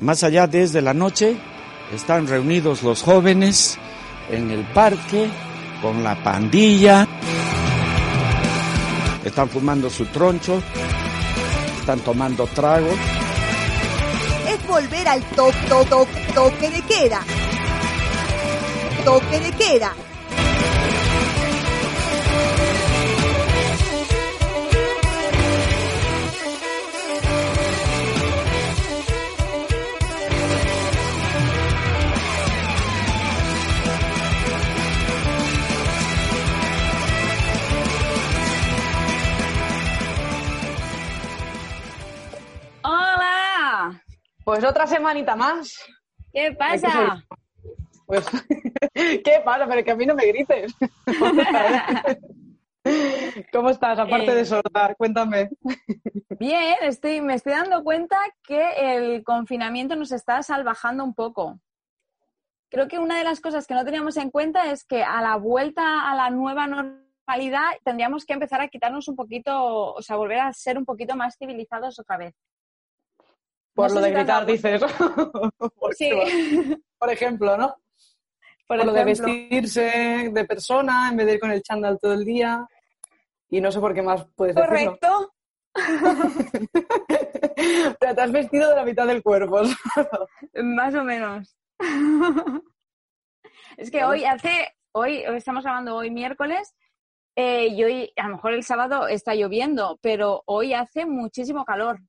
Más allá desde la noche, están reunidos los jóvenes en el parque con la pandilla. Están fumando su troncho, están tomando trago. Es volver al to, to, to, toque de queda. Toque de queda. Pues otra semanita más. ¿Qué pasa? Pues, ¿qué pasa? Pero que a mí no me grites. ¿Cómo estás? Aparte de sorda, cuéntame. Bien, estoy, me estoy dando cuenta que el confinamiento nos está salvajando un poco. Creo que una de las cosas que no teníamos en cuenta es que a la vuelta a la nueva normalidad tendríamos que empezar a quitarnos un poquito, o sea, volver a ser un poquito más civilizados otra vez. Por No lo de gritar, dices. Por- Sí, Por ejemplo, ¿no? por Por lo de vestirse de persona en vez de ir con el chándal todo el día. Y no sé por qué más puedes decirlo. Correcto. O sea, te has vestido de la mitad del cuerpo. Más o menos. es que hoy hace, hoy, hoy estamos grabando hoy miércoles, eh, y hoy, a lo mejor el sábado está lloviendo, pero hoy hace muchísimo calor.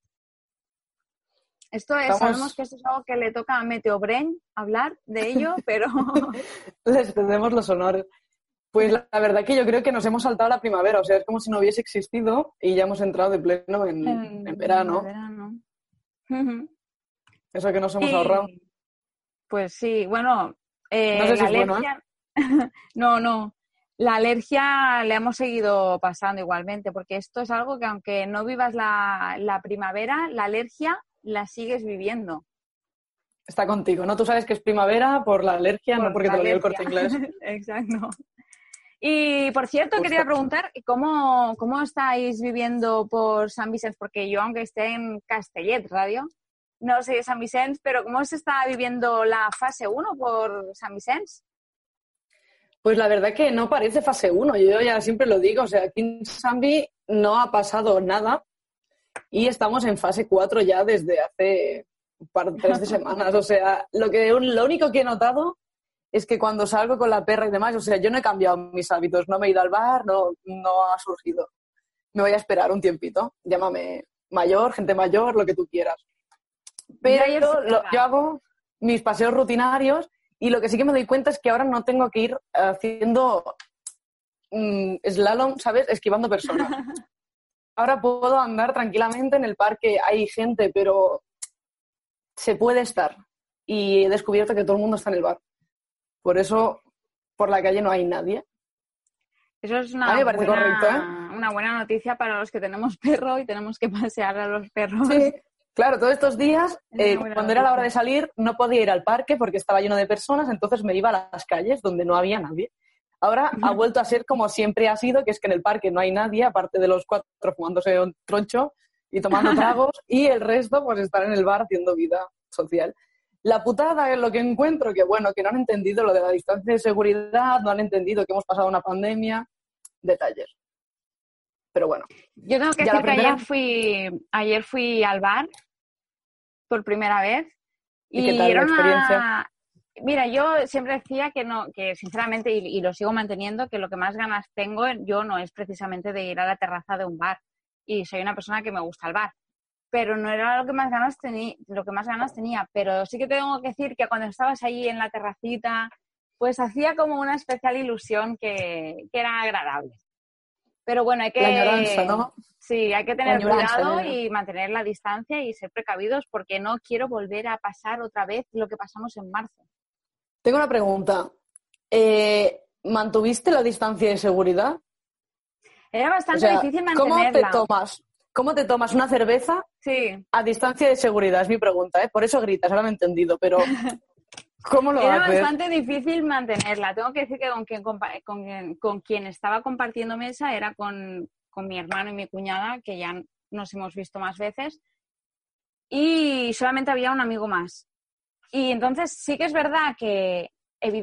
Esto es, Estamos- sabemos que esto es algo que le toca a Meteobrain hablar de ello, pero Les cedemos los honores. Pues la, la verdad que yo creo que nos hemos saltado la primavera, o sea, es como si no hubiese existido y ya hemos entrado de pleno en, en verano. en verano. Eso que nos hemos ahorrado. Pues sí, bueno, eh, No sé si la bueno, ¿eh? alergia. no, no. La alergia le hemos seguido pasando igualmente, porque esto es algo que aunque no vivas la, la primavera, la alergia la sigues viviendo. Está contigo, ¿no? Tú sabes que es primavera por la alergia, no Por porque te lo dio el corte inglés. Exacto. Y por cierto, Justo. quería preguntar cómo, cómo estáis viviendo por San Vicente, porque yo, aunque esté en Castellet Radio, no soy de San Vicente, pero ¿cómo se está viviendo la fase 1 por San Vicente? Pues la verdad que no parece fase 1, yo ya siempre lo digo, o sea, aquí en Zambi no ha pasado nada y estamos en fase 4 ya desde hace un par, tres de semanas, o sea, lo, que, lo único que he notado es que cuando salgo con la perra y demás, o sea, yo no he cambiado mis hábitos, no me he ido al bar, no, no ha surgido. Me voy a esperar un tiempito, llámame mayor, gente mayor, lo que tú quieras. Pero lo- yo hago mis paseos rutinarios y lo que sí que me doy cuenta es que ahora no tengo que ir haciendo mm, slalom, ¿sabes? Esquivando personas. Ahora puedo andar tranquilamente en el parque, hay gente, pero se puede estar. Y he descubierto que todo el mundo está en el bar. Por eso, por la calle no hay nadie. Eso es una, buena, correcto, ¿eh? una buena noticia para los que tenemos perro y tenemos que pasear a los perros. Sí, claro, todos estos días, eh, cuando era la hora de salir, no podía ir al parque porque estaba lleno de personas, entonces me iba a las calles donde no había nadie. Ahora ha vuelto a ser como siempre ha sido, que es que en el parque no hay nadie, aparte de los cuatro fumándose un troncho y tomando tragos, y el resto pues estar en el bar haciendo vida social. La putada es lo que encuentro, que bueno, que no han entendido lo de la distancia de seguridad, no han entendido que hemos pasado una pandemia, detalles. Pero bueno, Yo tengo que decir que ayer fui, ayer fui al bar por primera vez ¿Y qué tal era la una- experiencia? Mira, yo siempre decía que no, que sinceramente, y, y lo sigo manteniendo, que lo que más ganas tengo yo no es precisamente de ir a la terraza de un bar. Y soy una persona que me gusta el bar. Pero no era lo que más ganas tenía, lo que más ganas tenía. Pero sí que tengo que decir que cuando estabas ahí en la terracita, pues hacía como una especial ilusión que, que era agradable. Pero bueno, hay que... La añoranza, ¿no? Sí, hay que tener cuidado y mantener la distancia y ser precavidos porque no quiero volver a pasar otra vez lo que pasamos en marzo. Tengo una pregunta. Eh, ¿Mantuviste la distancia de seguridad? Era O bastante sea, difícil ¿cómo te mantenerla. tomas? ¿Cómo te tomas una cerveza Sí, a distancia de seguridad? Es mi pregunta, ¿eh? Por eso gritas, ahora me he entendido, pero ¿cómo lo era haces? bastante difícil mantenerla. Tengo que decir que con quien, con quien, con quien estaba compartiendo mesa era con, con mi hermano y mi cuñada, que ya nos hemos visto más veces, y solamente había un amigo más. Y entonces sí que es verdad que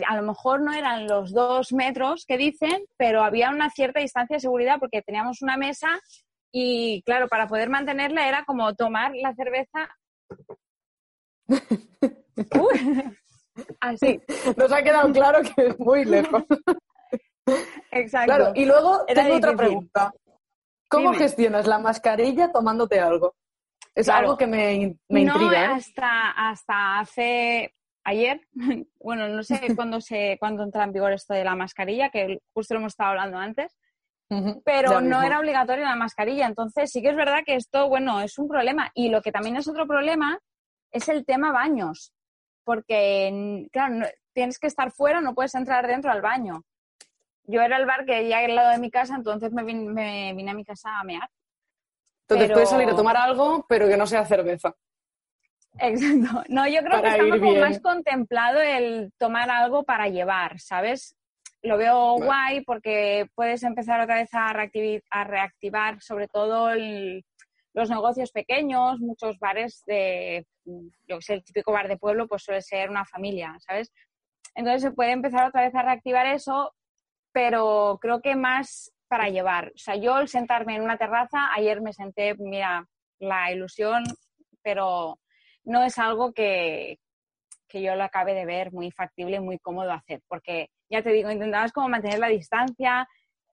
a lo mejor no eran los dos metros que dicen, pero había una cierta distancia de seguridad porque teníamos una mesa y claro, para poder mantenerla era como tomar la cerveza. Así, Nos ha quedado claro que es muy lejos. exacto. Claro, y luego Era tengo otra pregunta. ¿Cómo Dime. gestionas la mascarilla tomándote algo? Es Claro. algo que me, in- me no intriga. ¿eh? hasta, hasta hace ayer, bueno, no sé cuándo se cuándo entra en vigor esto de la mascarilla, que justo lo hemos estado hablando antes, pero no era obligatoria la mascarilla. Entonces sí que es verdad que esto, bueno, es un problema. Y lo que también es otro problema es el tema baños, porque, claro, no- tienes que estar fuera, no puedes entrar dentro al baño. Yo era el bar que ya al lado de mi casa, entonces me vin- me vine a mi casa a mear. Entonces pero- puedes salir a tomar algo, pero que no sea cerveza. Exacto. No, yo creo Para que ir como más contemplado el tomar algo para llevar, ¿sabes? Lo veo Vale. guay porque puedes empezar otra vez a, reactivar sobre todo el- los negocios pequeños, muchos bares de, yo que sé, el típico bar de pueblo pues suele ser una familia, ¿sabes? Entonces se puede empezar otra vez a reactivar eso, pero creo que más para llevar. O sea, yo el sentarme en una terraza, ayer me senté, mira, la ilusión, pero no es algo que, que yo lo acabe de ver muy factible muy cómodo hacer, porque ya te digo, intentamos como mantener la distancia.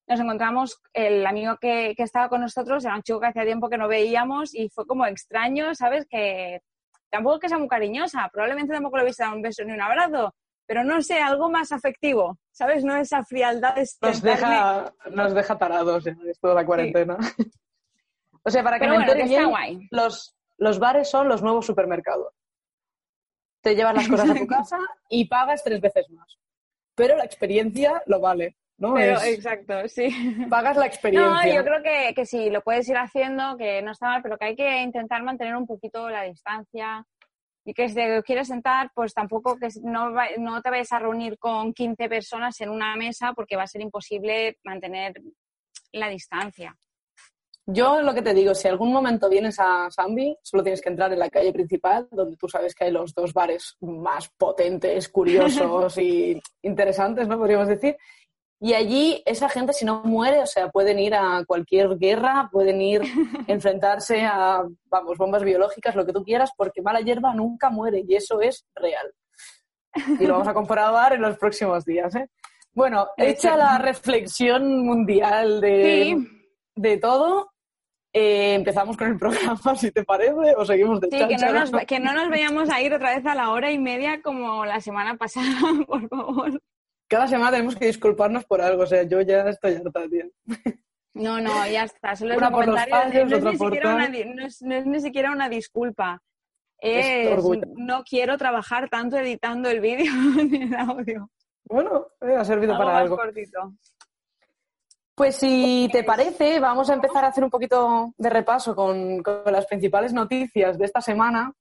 Nos encontramos, el amigo que, que estaba con nosotros era un chico que hacía tiempo que no veíamos y fue como extraño, ¿sabes? Que tampoco que sea muy cariñosa, probablemente tampoco le hubiese dado un beso ni un abrazo, pero no sé, algo más afectivo, ¿sabes? No esa frialdad de Nos deja, nos deja tarados en esto de la cuarentena. o sea, para que Pero me bueno, bien, guay. los bares son los nuevos supermercados. Te llevas las cosas a tu casa y pagas tres veces más. Pero la experiencia lo vale, ¿no? Pero, Es- exacto, sí. pagas la experiencia. No, yo creo que, que sí, lo puedes ir haciendo, que no está mal, pero que hay que intentar mantener un poquito la distancia y que si te quieres sentar, pues tampoco que no, no te vayas a reunir con 15 personas en una mesa porque va a ser imposible mantener la distancia. Yo lo que te digo, si algún momento vienes a Zambi, solo tienes que entrar en la calle principal, donde tú sabes que hay los dos bares más potentes, curiosos y interesantes, ¿no? Podríamos decir. Y allí esa gente, si no muere, o sea, pueden ir a cualquier guerra, pueden ir a enfrentarse a, vamos, bombas biológicas, lo que tú quieras, porque mala hierba nunca muere y eso es real. Y lo vamos a comprobar en los próximos días, ¿eh? Bueno, hecha la reflexión mundial de, Sí. de todo, eh, empezamos con el programa, si te parece, o seguimos de Sí, que no, nos, que no nos vayamos a ir otra vez a la hora y media como la semana pasada, por favor. Cada semana tenemos que disculparnos por algo, o sea, yo ya estoy harta, tío. No, no, ya está. Solo es un comentario. fallos, no, es ni siquiera una di- no, es, no es ni siquiera una disculpa. Es no quiero trabajar tanto editando el vídeo ni el audio. Bueno, eh, ha servido Algo para más algo. cortito. Pues si te parece, vamos a empezar a hacer un poquito de repaso con, con las principales noticias de esta semana.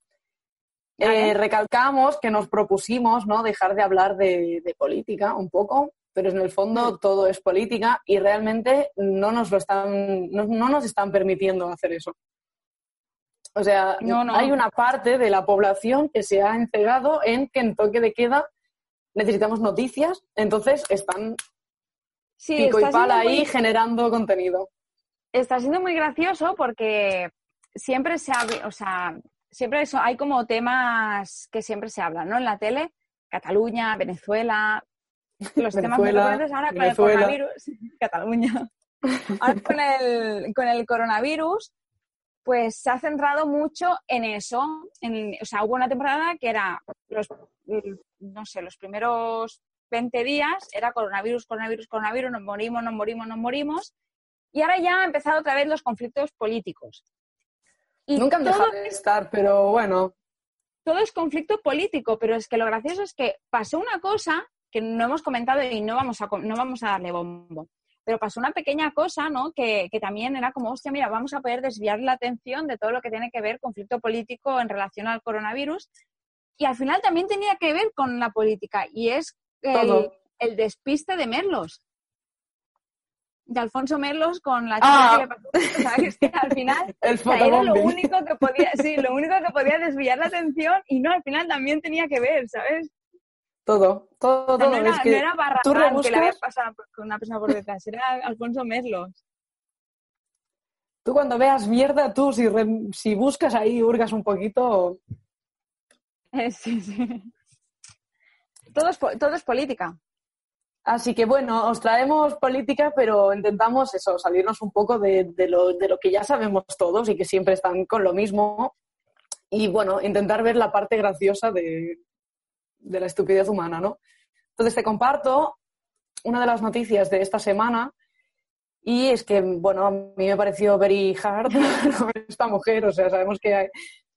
Eh, recalcamos que nos propusimos ¿no? dejar de hablar de, de política un poco, pero en el fondo todo es política y realmente no nos lo están, no, no nos están permitiendo hacer eso. O sea, No, no. hay una parte de la población que se ha entregado en que en toque de queda necesitamos noticias, entonces están Sí, pico y pala ahí muy- generando contenido. está siendo muy gracioso porque siempre se habla, o sea, siempre eso- hay como temas que siempre se hablan, ¿no? En la tele, Cataluña, Venezuela, los temas muy recurrentes ahora con Venezuela. el coronavirus, Cataluña. Ahora con el, con el coronavirus, pues se ha centrado mucho en eso. En, o sea, hubo una temporada que era los, no sé, los primeros 20 días era coronavirus, coronavirus, coronavirus, nos morimos, nos morimos, nos morimos. Y ahora ya han empezado otra vez los conflictos políticos. Y Nunca han todo- dejado de estar, pero bueno. todo es conflicto político, pero es que lo gracioso es que pasó una cosa que no hemos comentado y no vamos a, no vamos a darle bombo. Pero pasó una pequeña cosa, ¿no? Que, que también era como, hostia, mira, vamos a poder desviar la atención de todo lo que tiene que ver conflicto político en relación al coronavirus. Y al final también tenía que ver con la política y es el, el despiste de Merlos. De Alfonso Merlos con la chica Ah. que le pasó. ¿Sabes? Que al final El o sea, era lo único que podía, sí, lo único que podía desviar la atención y no, al final también tenía que ver, ¿sabes? Todo, todo, O sea, no, era, es que no era Barragán tú que le había pasado con una persona por detrás, era Alfonso Merlos. Tú cuando veas mierda, tú si, re- si buscas ahí, hurgas un poquito, Eh, sí, sí. Todo es, todo es política. Así que bueno, os traemos política, pero intentamos eso, salirnos un poco de, de lo, de lo que ya sabemos todos y que siempre están con lo mismo. Y bueno, intentar ver la parte graciosa de, de la estupidez humana, ¿no? Entonces te comparto una de las noticias de esta semana y es que, bueno, a mí me pareció very hard esta mujer, o sea, sabemos que hay,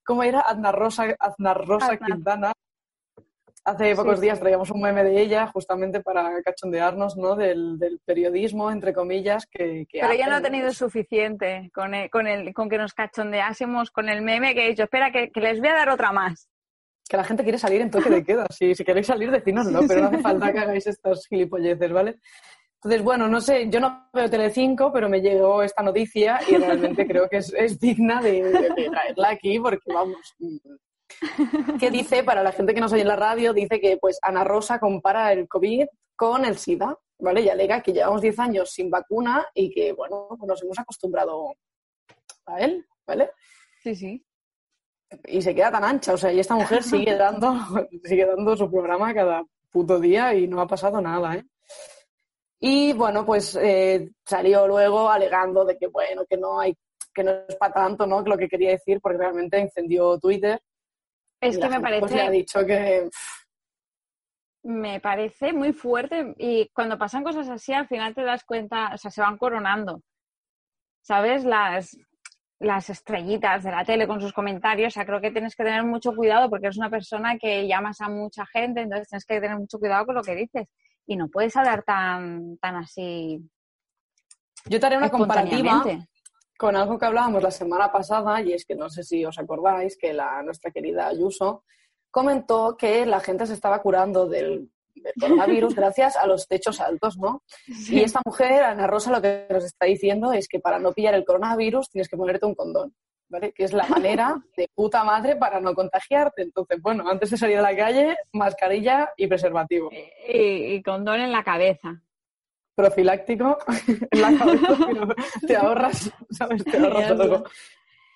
¿cómo era? Aznar Rosa, Aznar Rosa Aznar. Quintana. Hace pocos sí. días traíamos un meme de ella justamente para cachondearnos, ¿no? Del, del periodismo, entre comillas, que, que Pero ella no ha tenido suficiente con, el- con, el, con que nos cachondeásemos con el meme que he dicho, espera, que, que les voy a dar otra más. que la gente quiere salir en toque de queda. Si, si queréis salir, decínoslo, pero no hace falta que hagáis estas gilipolleces, ¿vale? Entonces, bueno, no sé, yo no veo Telecinco, pero me llegó esta noticia y realmente creo que es, es digna de, de- de traerla aquí porque, vamos, ¿qué dice? Para la gente que nos oye en la radio, dice que pues Ana Rosa compara el COVID con el SIDA, ¿vale? Y alega que llevamos 10 años sin vacuna y que, bueno, nos hemos acostumbrado a él, ¿vale? Sí, sí. y se queda tan ancha. O sea, y esta mujer sigue dando, sigue dando su programa cada puto día y no ha pasado nada, ¿eh? Y bueno, pues eh, salió luego alegando de que bueno, que no hay, que no es para tanto, ¿no? Lo que quería decir, porque realmente incendió Twitter. Es que me pues, parece... le ha dicho que me parece muy fuerte y cuando pasan cosas así al final te das cuenta, o sea, se van coronando. ¿Sabes? Las, las estrellitas de la tele con sus comentarios, o sea, creo que tienes que tener mucho cuidado porque eres una persona que llamas a mucha gente, entonces tienes que tener mucho cuidado con lo que dices y no puedes hablar tan, tan así yo te haré una comparativa. Con algo que hablábamos la semana pasada, y es que no sé si os acordáis que la, nuestra querida Ayuso comentó que la gente se estaba curando del, del coronavirus gracias a los techos altos, ¿no? Y esta mujer, Ana Rosa, lo que nos está diciendo es que para no pillar el coronavirus tienes que ponerte un condón, ¿vale? Que es la manera de puta madre para no contagiarte. Entonces, bueno, antes de salir a la calle, mascarilla y preservativo. Y, y condón en la cabeza. Profiláctico en la cabeza, pero te ahorras, ¿sabes? Te ahorras algo.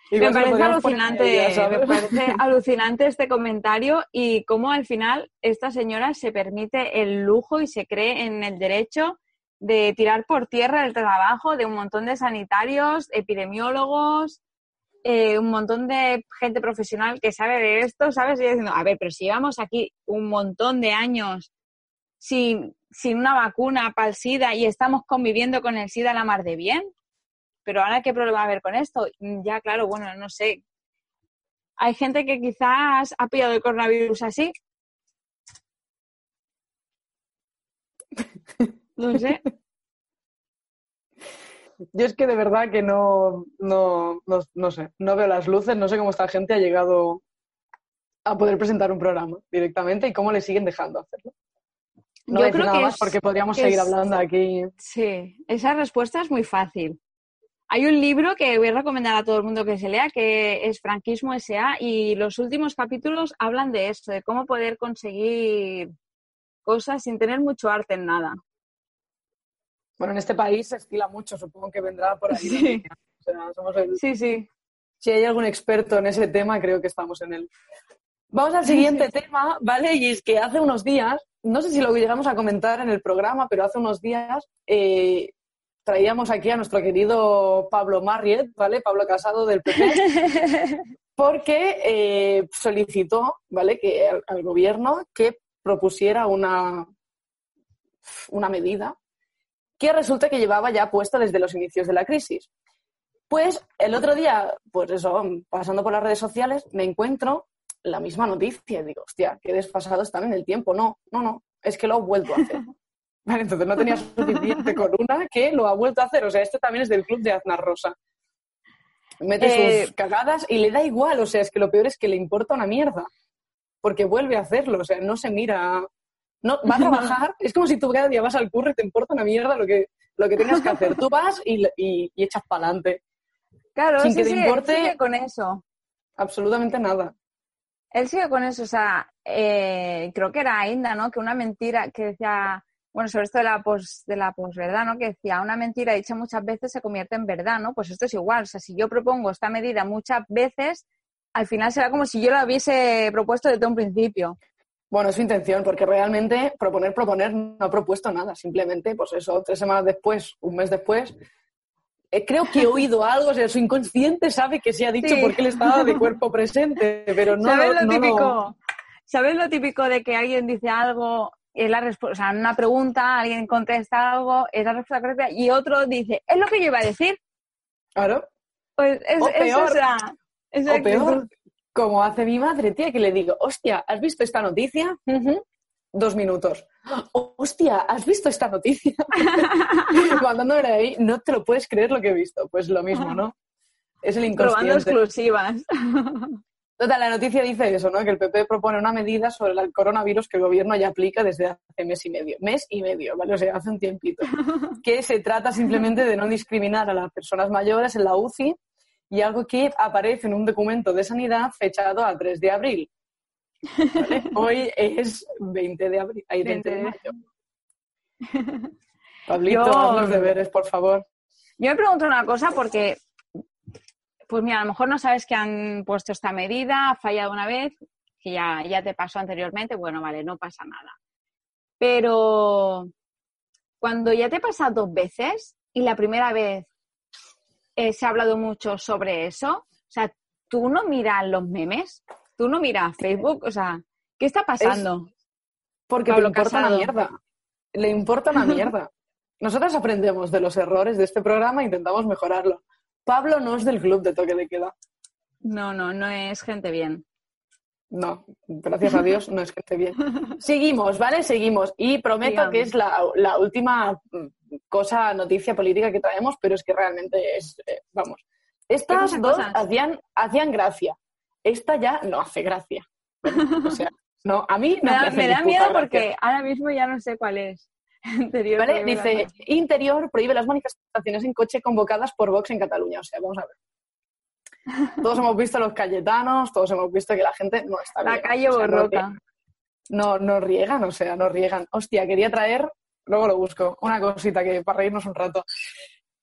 Me parece poner alucinante, me parece alucinante este comentario y cómo al final esta señora se permite el lujo y se cree en el derecho de tirar por tierra el trabajo de un montón de sanitarios, epidemiólogos, eh, un montón de gente profesional que sabe de esto, ¿sabes? Y diciendo, a ver, pero si llevamos aquí un montón de años sin, sin una vacuna para el SIDA y estamos conviviendo con el SIDA la mar de bien, pero ahora qué problema va a haber con esto? Mm, Ya, claro, bueno, no sé. Hay gente que quizás ha pillado el coronavirus así. No sé. Yo es que de verdad que no, no, no, no sé, no veo las luces, no sé cómo esta gente ha llegado a poder presentar un programa directamente y cómo le siguen dejando hacerlo. No Yo creo nada que más es- porque podríamos seguir es- hablando aquí. Sí, esa respuesta es muy fácil. Hay un libro que voy a recomendar a todo el mundo que se lea, que es Franquismo S.A. y los últimos capítulos hablan de eso, de cómo poder conseguir cosas sin tener mucho arte en nada. Bueno, en este país se estila mucho, supongo que vendrá por ahí. la Sí. línea. O sea, somos el- Sí, sí. Si hay algún experto en ese tema, creo que estamos en él. Vamos al siguiente tema, ¿vale? Y es que hace unos días, no sé si lo llegamos a comentar en el programa, pero hace unos días eh, traíamos aquí a nuestro querido Pablo Marriet, ¿vale? Pablo Casado del PP, porque eh, solicitó, ¿vale? Que al, al gobierno que propusiera una, una medida que resulta que llevaba ya puesta desde los inicios de la crisis. Pues el otro día, pues eso, pasando por las redes sociales, me encuentro la misma noticia y digo, hostia, qué desfasado están en el tiempo. No, no, no, es que lo ha vuelto a hacer. Vale, entonces no tenía suficiente con una que lo ha vuelto a hacer. O sea, esto también es del club de Aznar Rosa. Mete Eh, sus cagadas y le da igual. O sea, es que lo peor es que le importa una mierda. Porque vuelve a hacerlo. O sea, no se mira. No, va a trabajar. es como si tú cada día vas al curro y te importa una mierda lo que, lo que tengas que hacer. Tú vas y, y, y echas para adelante. Claro, Sin sí, que te sí, importe- sigue con eso. Absolutamente nada. Él sigue con eso, o sea, eh, creo que era Inda, ¿no? Que una mentira que decía, bueno, sobre esto de la pos, de la posverdad, ¿no? Que decía, una mentira dicha muchas veces se convierte en verdad, ¿no? Pues esto es igual, o sea, si yo propongo esta medida muchas veces, al final será como si yo la hubiese propuesto desde un principio. Bueno, es su intención, porque realmente proponer, proponer, no ha propuesto nada. Simplemente, pues eso, tres semanas después, un mes después, creo que he oído algo, o sea, su inconsciente sabe que se ha dicho Sí. porque él estaba de cuerpo presente, pero no ¿Sabes lo no típico? ¿Sabes lo típico de que alguien dice algo, es la respuesta, o sea, una pregunta, alguien contesta algo, es la respuesta correcta, y otro dice, es lo que yo iba a decir? Claro, Pues es, O es peor. esa, esa o peor, como hace mi madre, tía, que le digo, hostia, ¿has visto esta noticia? Ujú. Dos minutos. Hostia, ¿has visto esta noticia? Mandándome de ahí, no te lo puedes creer lo que he visto. Pues lo mismo, ¿no? Es el Probando inconsciente. exclusivas. Total, la noticia dice eso, ¿no? Que el PP propone una medida sobre el coronavirus que el gobierno ya aplica desde hace mes y medio. Mes y medio, ¿vale? O sea, hace un tiempito. Que se trata simplemente de no discriminar a las personas mayores en la UCI y algo que aparece en un documento de sanidad fechado a 3 de abril. ¿Vale? Hoy es 20 de abril, ay, 20 de 20 de- mayo. Pablito, Yo- haz los deberes, por favor. Yo me pregunto una cosa porque, pues mira, a lo mejor no sabes que han puesto esta medida, ha fallado una vez, que ya, ya te pasó anteriormente, bueno, vale, no pasa nada. Pero cuando ya te pasa dos veces y la primera vez eh, se ha hablado mucho sobre eso, o sea, tú no miras los memes, tú no miras Facebook, o sea, ¿qué está pasando? Porque Pablo le importa Casado. una mierda. Le importa una mierda. Nosotros aprendemos de los errores de este programa e intentamos mejorarlo. Pablo no es del club de toque de queda. No, no, no es gente bien. No, gracias a Dios no es esté bien. Seguimos, ¿vale? Seguimos. Y prometo que es la, la última mm, cosa, noticia política que traemos, pero es que realmente es, eh, vamos. Estas dos cosas. hacían, hacían gracia. Esta ya no hace gracia. O sea, no, a mí no Me da, hace me da miedo gracia. porque ahora mismo ya no sé cuál es. Prohíbe Dice, Interior prohíbe las manifestaciones en coche convocadas por Vox en Cataluña. O sea, vamos a ver. Todos hemos visto los cayetanos, todos hemos visto que la gente no está La bien. calle O sea, borroca. No, no riegan, o sea, no riegan. Hostia, quería traer, luego lo busco, una cosita que para reírnos un rato.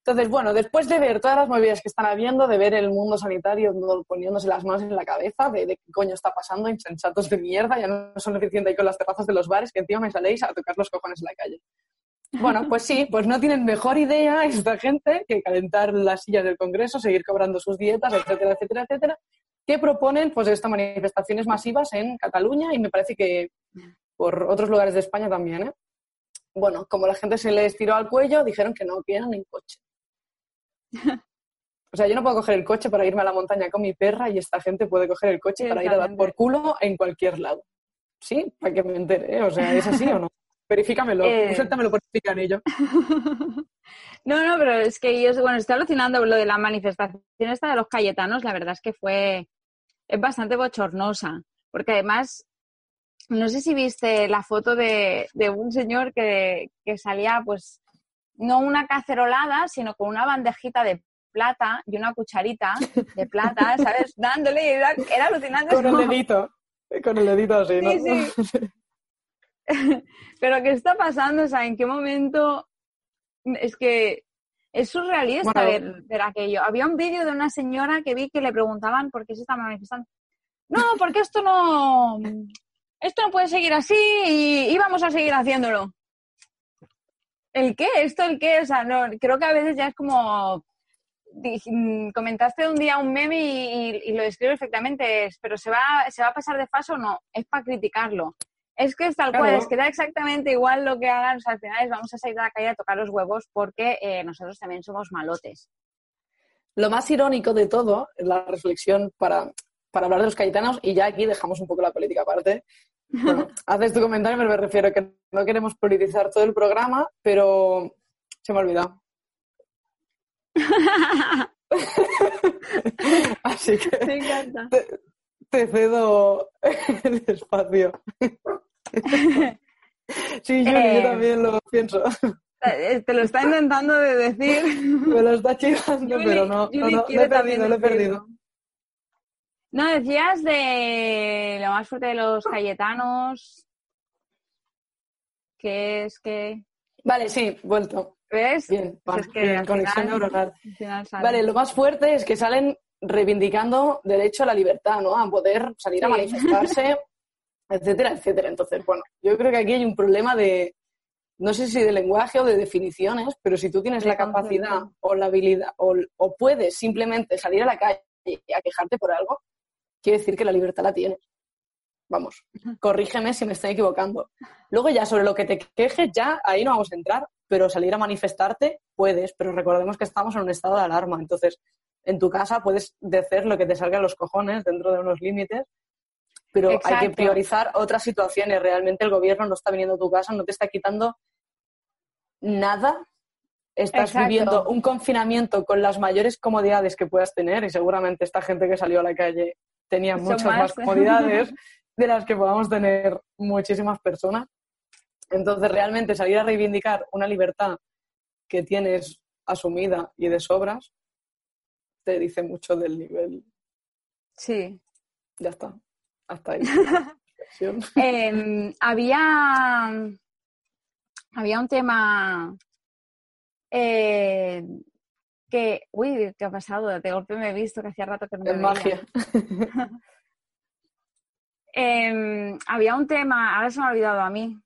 Entonces, bueno, después de ver todas las movidas que están habiendo, de ver el mundo sanitario poniéndose las manos en la cabeza, de, de qué coño está pasando, insensatos de mierda, ya no son suficiente ahí con las terrazas de los bares, que encima me saléis a tocar los cojones en la calle. Bueno, pues sí, pues no tienen mejor idea esta gente que calentar las sillas del Congreso, seguir cobrando sus dietas, etcétera, etcétera, etcétera, que proponen pues estas manifestaciones masivas en Cataluña y me parece que por otros lugares de España también, ¿eh? Bueno, como la gente se les tiró al cuello, dijeron que no, que eran en coche. O sea, yo no puedo coger el coche para irme a la montaña con mi perra y esta gente puede coger el coche para ir a dar por culo en cualquier lado. ¿Sí? Para que me entere, ¿eh? O sea, ¿es así o no? Verifícamelo, Eh. suéltamelo por picanillo. No, no, pero es que yo, bueno, estoy alucinando lo de la manifestación esta de los cayetanos, la verdad es que fue, es bastante bochornosa, porque además, no sé si viste la foto de, de un señor que, que salía, pues, no una cacerolada, sino con una bandejita de plata y una cucharita de plata, ¿sabes? Dándole, era, era alucinante. Con el dedito. Con el dedito así, ¿no? Sí, sí. Pero ¿qué está pasando? O sea, ¿en qué momento? Es que es surrealista Bueno. ver, ver aquello. Había un vídeo de una señora que vi que le preguntaban por qué se está manifestando. No, porque esto no... Esto no puede seguir así y, y vamos a seguir haciéndolo. ¿El qué? ¿Esto el qué? O sea, no, creo que a veces ya es como... mm, Comentaste un día un meme y, y- y lo describe perfectamente, es, pero ¿se va, ¿se va a pasar de fase o no? Es para criticarlo. Es que es tal cual, Claro. es que da exactamente igual lo que hagan, o sea, al final es vamos a salir a la calle a tocar los huevos porque eh, nosotros también somos malotes. Lo más irónico de todo, la reflexión para, para hablar de los cayetanos, y ya aquí dejamos un poco la política aparte. Bueno, haces tu comentario, me refiero a que no queremos politizar todo el programa, pero se me ha olvidado. Así que Me encanta. te, te cedo el espacio. Sí, Yuri, Eh. yo también lo pienso. Eh, Te lo está intentando de decir. Me lo está chivando, pero no, no, no, lo quiere he perdido, lo he perdido. No, decías de lo más fuerte de los cayetanos, que es que, Vale, sí, vuelto. ¿ves? Bien, Pues va, es que bien, conexión neuronal. Vale, lo más fuerte es que salen reivindicando derecho a la libertad, ¿no? A poder salir a manifestarse, etcétera, etcétera. Entonces, bueno, yo creo que aquí hay un problema de, no sé si de lenguaje o de definiciones, pero si tú tienes la capacidad o la habilidad o, o puedes simplemente salir a la calle a quejarte por algo, quiere decir que la libertad la tienes. Vamos, corrígeme si me estoy equivocando. Luego ya sobre lo que te quejes, ya ahí no vamos a entrar, pero salir a manifestarte puedes, pero recordemos que estamos en un estado de alarma, entonces en tu casa puedes decir lo que te salga a los cojones dentro de unos límites, pero hay que priorizar otras situaciones. Realmente el gobierno no está viniendo a tu casa, no te está quitando nada. Estás Exacto. viviendo un confinamiento con las mayores comodidades que puedas tener y seguramente esta gente que salió a la calle tenía Son muchas más. más comodidades de las que podamos tener muchísimas personas. Entonces, realmente salir a reivindicar una libertad que tienes asumida y de sobras te dice mucho del nivel. Sí. Ya está. Hasta ahí. Em, había, había un tema eh, que, uy, ¿qué ha pasado? De golpe me he visto que hacía rato que no me veía. Em, había un tema, ahora se me ha olvidado a mí.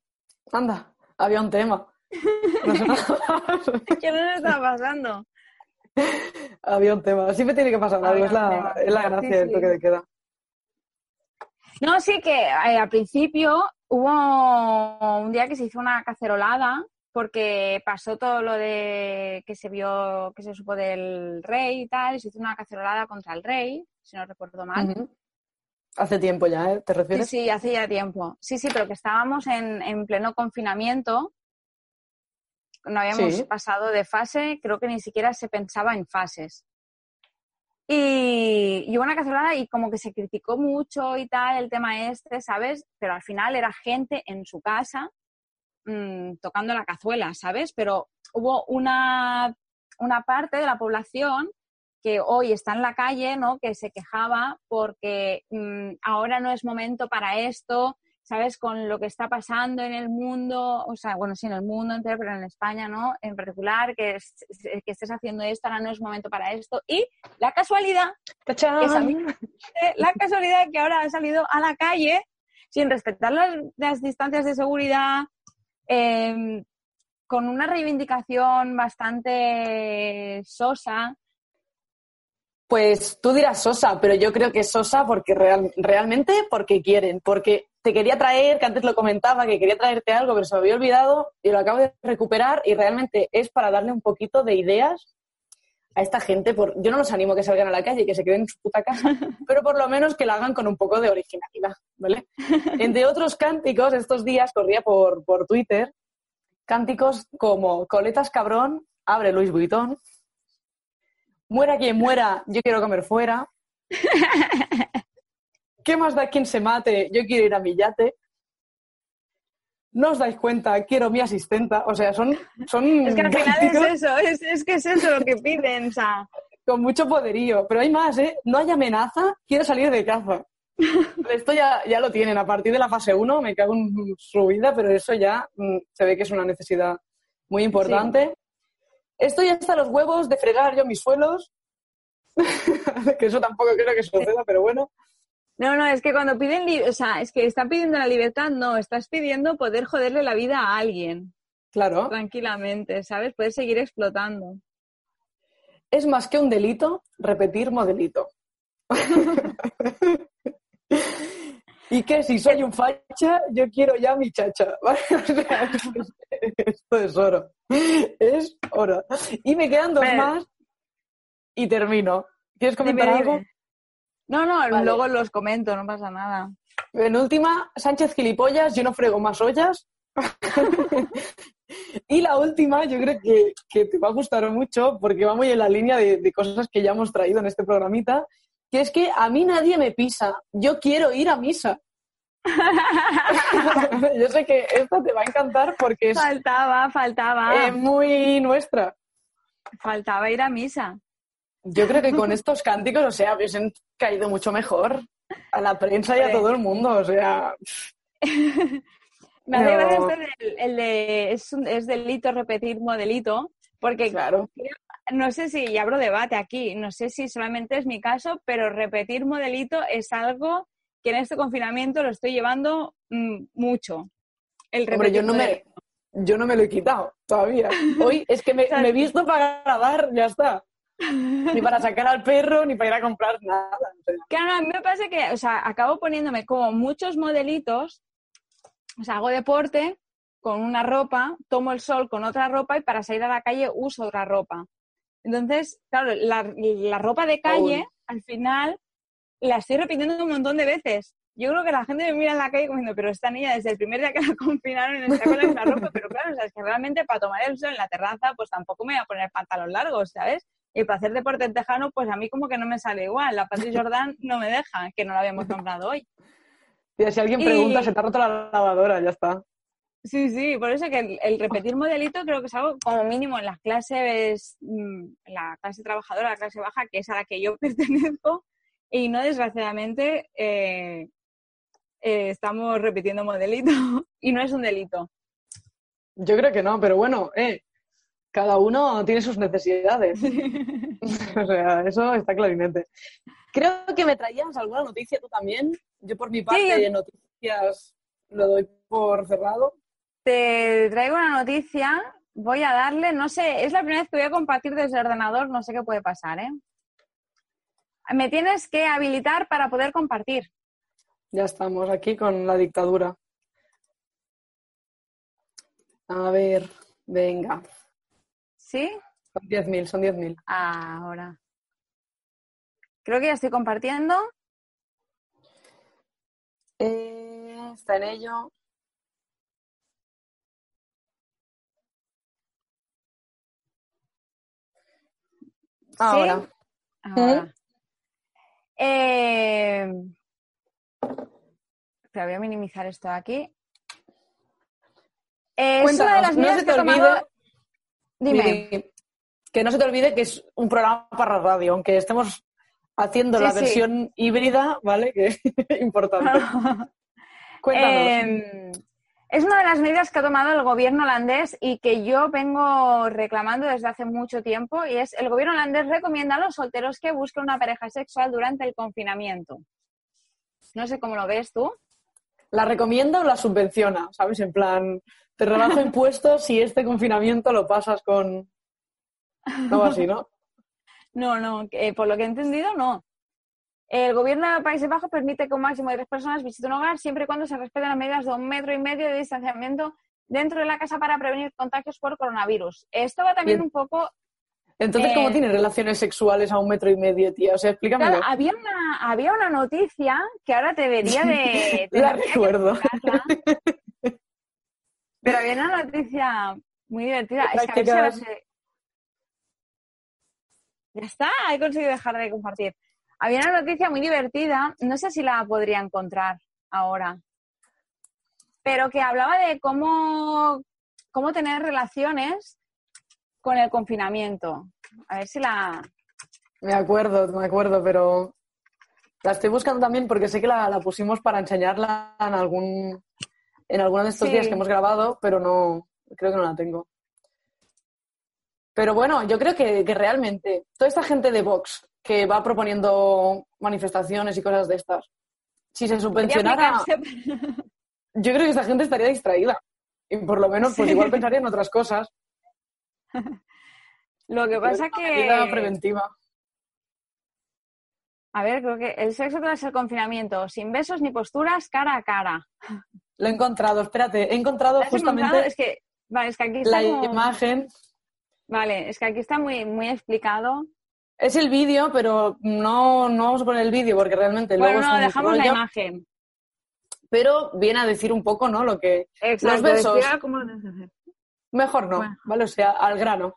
Anda, había un tema. ¿Qué nos está pasando? había un tema. Siempre tiene que pasar algo. Es la, es la Sí, gracia del sí. toque de queda. No, sí que eh, al principio hubo un día que se hizo una cacerolada porque pasó todo lo de que se vio, que se supo del rey y tal, y se hizo una cacerolada contra el rey, si no recuerdo mal. Ujú. Hace tiempo ya, ¿eh? ¿Te Sí, refieres? sí, hace ya tiempo. Sí, sí, pero que estábamos en, en pleno confinamiento. No habíamos Sí. pasado de fase, creo que ni siquiera se pensaba en fases. Y, y hubo una cacerolada y como que se criticó mucho y tal el tema este, ¿sabes? Pero al final era gente en su casa mm, tocando la cazuela, ¿sabes? Pero hubo una, una parte de la población que hoy está en la calle, ¿no? Que se quejaba porque mm, ahora no es momento para esto, ¿sabes? Con lo que está pasando en el mundo, o sea, bueno, sí, en el mundo entero, pero en España, ¿no? En particular, que, es- que estés haciendo esto, ahora no es momento para esto. Y la casualidad, la casualidad que ahora ha salido a la calle sin respetar las, las distancias de seguridad, em, con una reivindicación bastante sosa. Pues tú dirás Sosa, pero yo creo que es Sosa porque real- realmente porque quieren, porque te quería traer, que antes lo comentaba, que quería traerte algo, pero se me había olvidado y lo acabo de recuperar y realmente es para darle un poquito de ideas a esta gente. Por... Yo no los animo a que salgan a la calle y que se queden en su puta casa, pero por lo menos que lo hagan con un poco de originalidad, ¿vale? Entre otros cánticos, estos días corría por, por Twitter cánticos como Coletas cabrón, abre Luis Vuitton, Muera quien muera, yo quiero comer fuera. ¿Qué más da quien se mate? Yo quiero ir a mi yate. No os dais cuenta, quiero mi asistenta. O sea, son, son Es que al final es eso, es, es que es eso lo que piden, o sea. con mucho poderío. Pero hay más, ¿eh? No hay amenaza, quiero salir de caza. Esto ya, ya lo tienen. A partir de la fase 1 me cago en su vida, pero eso ya mm, se ve que es una necesidad muy importante. Estoy hasta los huevos de fregar yo mis suelos. que eso tampoco creo que suceda, pero bueno. No, no, es que cuando piden, o sea, es que están pidiendo la libertad, no, estás pidiendo poder joderle la vida a alguien, Claro. tranquilamente, ¿sabes? Poder seguir explotando. Es más que un delito repetir modelito. Y que si soy un facha, yo quiero ya mi chacha. ¿vale? O sea, esto es oro. Es oro. Y me quedan dos más y termino. ¿Quieres comentar algo? dime. No, no, Vale. luego los comento, no pasa nada. En última, Sánchez gilipollas, yo no frego más ollas. y la última, yo creo que, que te va a gustar mucho porque va muy en la línea de, de cosas que ya hemos traído en este programita, que es que a mí nadie me pisa, yo quiero ir a misa. yo sé que esta te va a encantar porque es Faltaba, faltaba. eh, muy nuestra. Faltaba ir a misa. Yo creo que con estos cánticos, o sea, hubiesen caído mucho mejor a la prensa y a todo el mundo, o sea... Me hace No. gracia esto del- el de es, un- es delito repetir modelito, porque Claro. no sé si, y abro debate aquí, no sé si solamente es mi caso, pero repetir modelito es algo que en este confinamiento lo estoy llevando mm, mucho. El Hombre, yo no me, yo no me lo he quitado todavía. Hoy es que me, me he visto para grabar, ya está. Ni para sacar al perro, ni para ir a comprar nada. Claro, a mí me pasa que, o sea, acabo poniéndome como muchos modelitos, o sea, hago deporte con una ropa, tomo el sol con otra ropa y para salir a la calle uso otra ropa. Entonces, claro, la, la ropa de calle, al final, la estoy repitiendo un montón de veces. Yo creo que la gente me mira en la calle diciendo, pero esta niña desde el primer día que la confinaron está con la misma ropa, pero claro, o sea, es que realmente para tomar el sol en la terraza, pues tampoco me voy a poner pantalón largos, ¿sabes? Y para hacer deporte en tejano, pues a mí como que no me sale igual. La Patrick Jordan no me deja, que no la habíamos comprado hoy. Y si alguien Y- pregunta, se te ha roto la lavadora, ya está. Sí, sí, por eso que el, el repetir modelito creo que es algo como mínimo en las clases, mm, la clase trabajadora, la clase baja, que es a la que yo pertenezco, y no desgraciadamente eh, eh, estamos repitiendo modelito y no es un delito. Yo creo que no, pero bueno, eh, cada uno tiene sus necesidades. o sea, eso está clarinete. Creo que me traías alguna noticia tú también. Yo por mi parte Sí. de noticias lo doy por cerrado. Te traigo una noticia, voy a darle, no sé, es la primera vez que voy a compartir desde el ordenador, no sé qué puede pasar, ¿eh? Me tienes que habilitar para poder compartir. Ya estamos aquí con la dictadura. A ver, venga. ¿Sí? Son 10.000, son 10.000. Ahora. Creo que ya estoy compartiendo. Eh, está en ello. Ahora. Ahora. Eh, Espera, voy a minimizar esto aquí. Eh, es una de las no medidas se que te he tomado- olvide. Dime. Miri, que no se te olvide que es un programa para radio, aunque estemos haciendo Sí, la sí. versión híbrida, ¿vale? Que es importante. Cuéntanos. Eh, es una de las medidas que ha tomado el gobierno holandés y que yo vengo reclamando desde hace mucho tiempo y es el gobierno holandés recomienda a los solteros que busquen una pareja sexual durante el confinamiento. No sé cómo lo ves tú. ¿La recomienda o la subvenciona? ¿Sabes? En plan, te rebajo impuestos si este confinamiento lo pasas con. No así, ¿no? No, no, eh, por lo que he entendido, no. El gobierno de Países Bajos permite que un máximo de tres personas visiten un hogar siempre y cuando se respeten las medidas de un metro y medio de distanciamiento dentro de la casa para prevenir contagios por coronavirus. Esto va también Bien. un poco Entonces, ¿cómo Eh, tienes relaciones sexuales a un metro y medio, tía? O sea, explícamelo. Claro, había una, había una noticia que ahora te debería de... La tendría que recuerdo. Pero había una noticia muy divertida. Es que a ver si ahora Prácticas. se- Ya está, he conseguido dejar de compartir. Había una noticia muy divertida, no sé si la podría encontrar ahora, pero que hablaba de cómo, cómo tener relaciones con el confinamiento. A ver si la... Me acuerdo, me acuerdo, pero la estoy buscando también porque sé que la, la pusimos para enseñarla en algún en alguno de estos Sí. días que hemos grabado, pero no creo que no la tengo. Pero bueno, yo creo que, que realmente toda esta gente de Vox que va proponiendo manifestaciones y cosas de estas, si se subvencionara, yo creo que esta gente estaría distraída. Y por lo menos, pues Sí. igual pensaría en otras cosas. Lo que pasa medida que... preventiva. A ver, creo que el sexo tras el confinamiento, sin besos ni posturas, cara a cara. Lo he encontrado, espérate, he encontrado ¿Lo has justamente encontrado? Es que, vale, es que aquí está la como- imagen. Vale, es que aquí está muy, muy explicado. Es el vídeo, pero no, no vamos a poner el vídeo porque realmente luego Bueno, es no, un dejamos la imagen. Pero viene a decir un poco, ¿no? Lo que Exacto, besos. explica cómo lo hacer. mejor no, Bueno. ¿vale? O sea, al grano.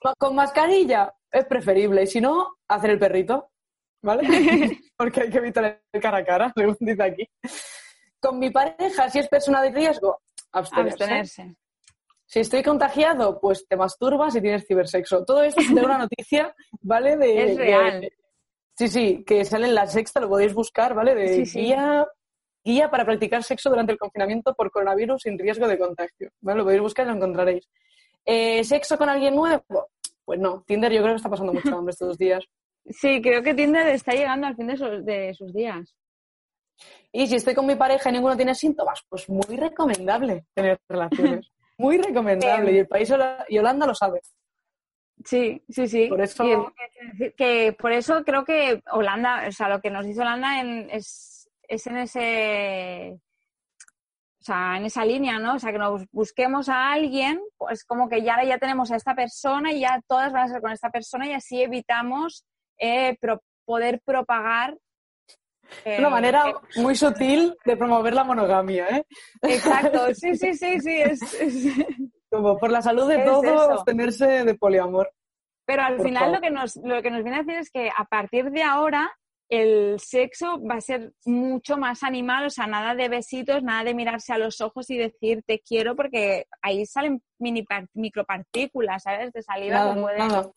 Con- Con mascarilla es preferible y si no, hacer el perrito, ¿vale? porque hay que evitar el cara a cara, según dice aquí. Con mi pareja, si es persona de riesgo, abstenerse. Abstenerse. Si estoy contagiado, pues te masturbas y tienes cibersexo. Todo esto es de una noticia, ¿vale? De, Es real. de- sí, sí, que sale en la sexta, lo podéis buscar, ¿vale? De Sí, sí. Guía, guía para practicar sexo durante el confinamiento por coronavirus sin riesgo de contagio. ¿vale? Lo podéis buscar y lo encontraréis. Eh, ¿Sexo con alguien nuevo? Pues no. Tinder yo creo que está pasando mucho hambre estos días. Sí, creo que Tinder está llegando al fin de, sus- de sus días. Y si estoy con mi pareja y ninguno tiene síntomas, pues muy recomendable tener relaciones. Muy recomendable. Y el país y Holanda lo sabe. Sí, sí, sí. Por eso- que por eso creo que Holanda, o sea, lo que nos dice Holanda en- es, es en ese, o sea, en esa línea, ¿no? O sea, que nos busquemos a alguien, pues como que ya ya tenemos a esta persona y ya todas van a ser con esta persona y así evitamos eh, pro- poder propagar. Es una eh, manera eh, muy sutil de promover la monogamia, ¿eh? exacto, sí, sí, sí, sí. Es, es- Como por la salud de todos, abstenerse de poliamor. Pero al Por final favor. lo que, nos, lo que nos viene a decir es que a partir de ahora el sexo va a ser mucho más animal, o sea, nada de besitos, nada de mirarse a los ojos y decir te quiero, porque ahí salen mini micropartículas, ¿sabes? De saliva Nada, que pueden nada.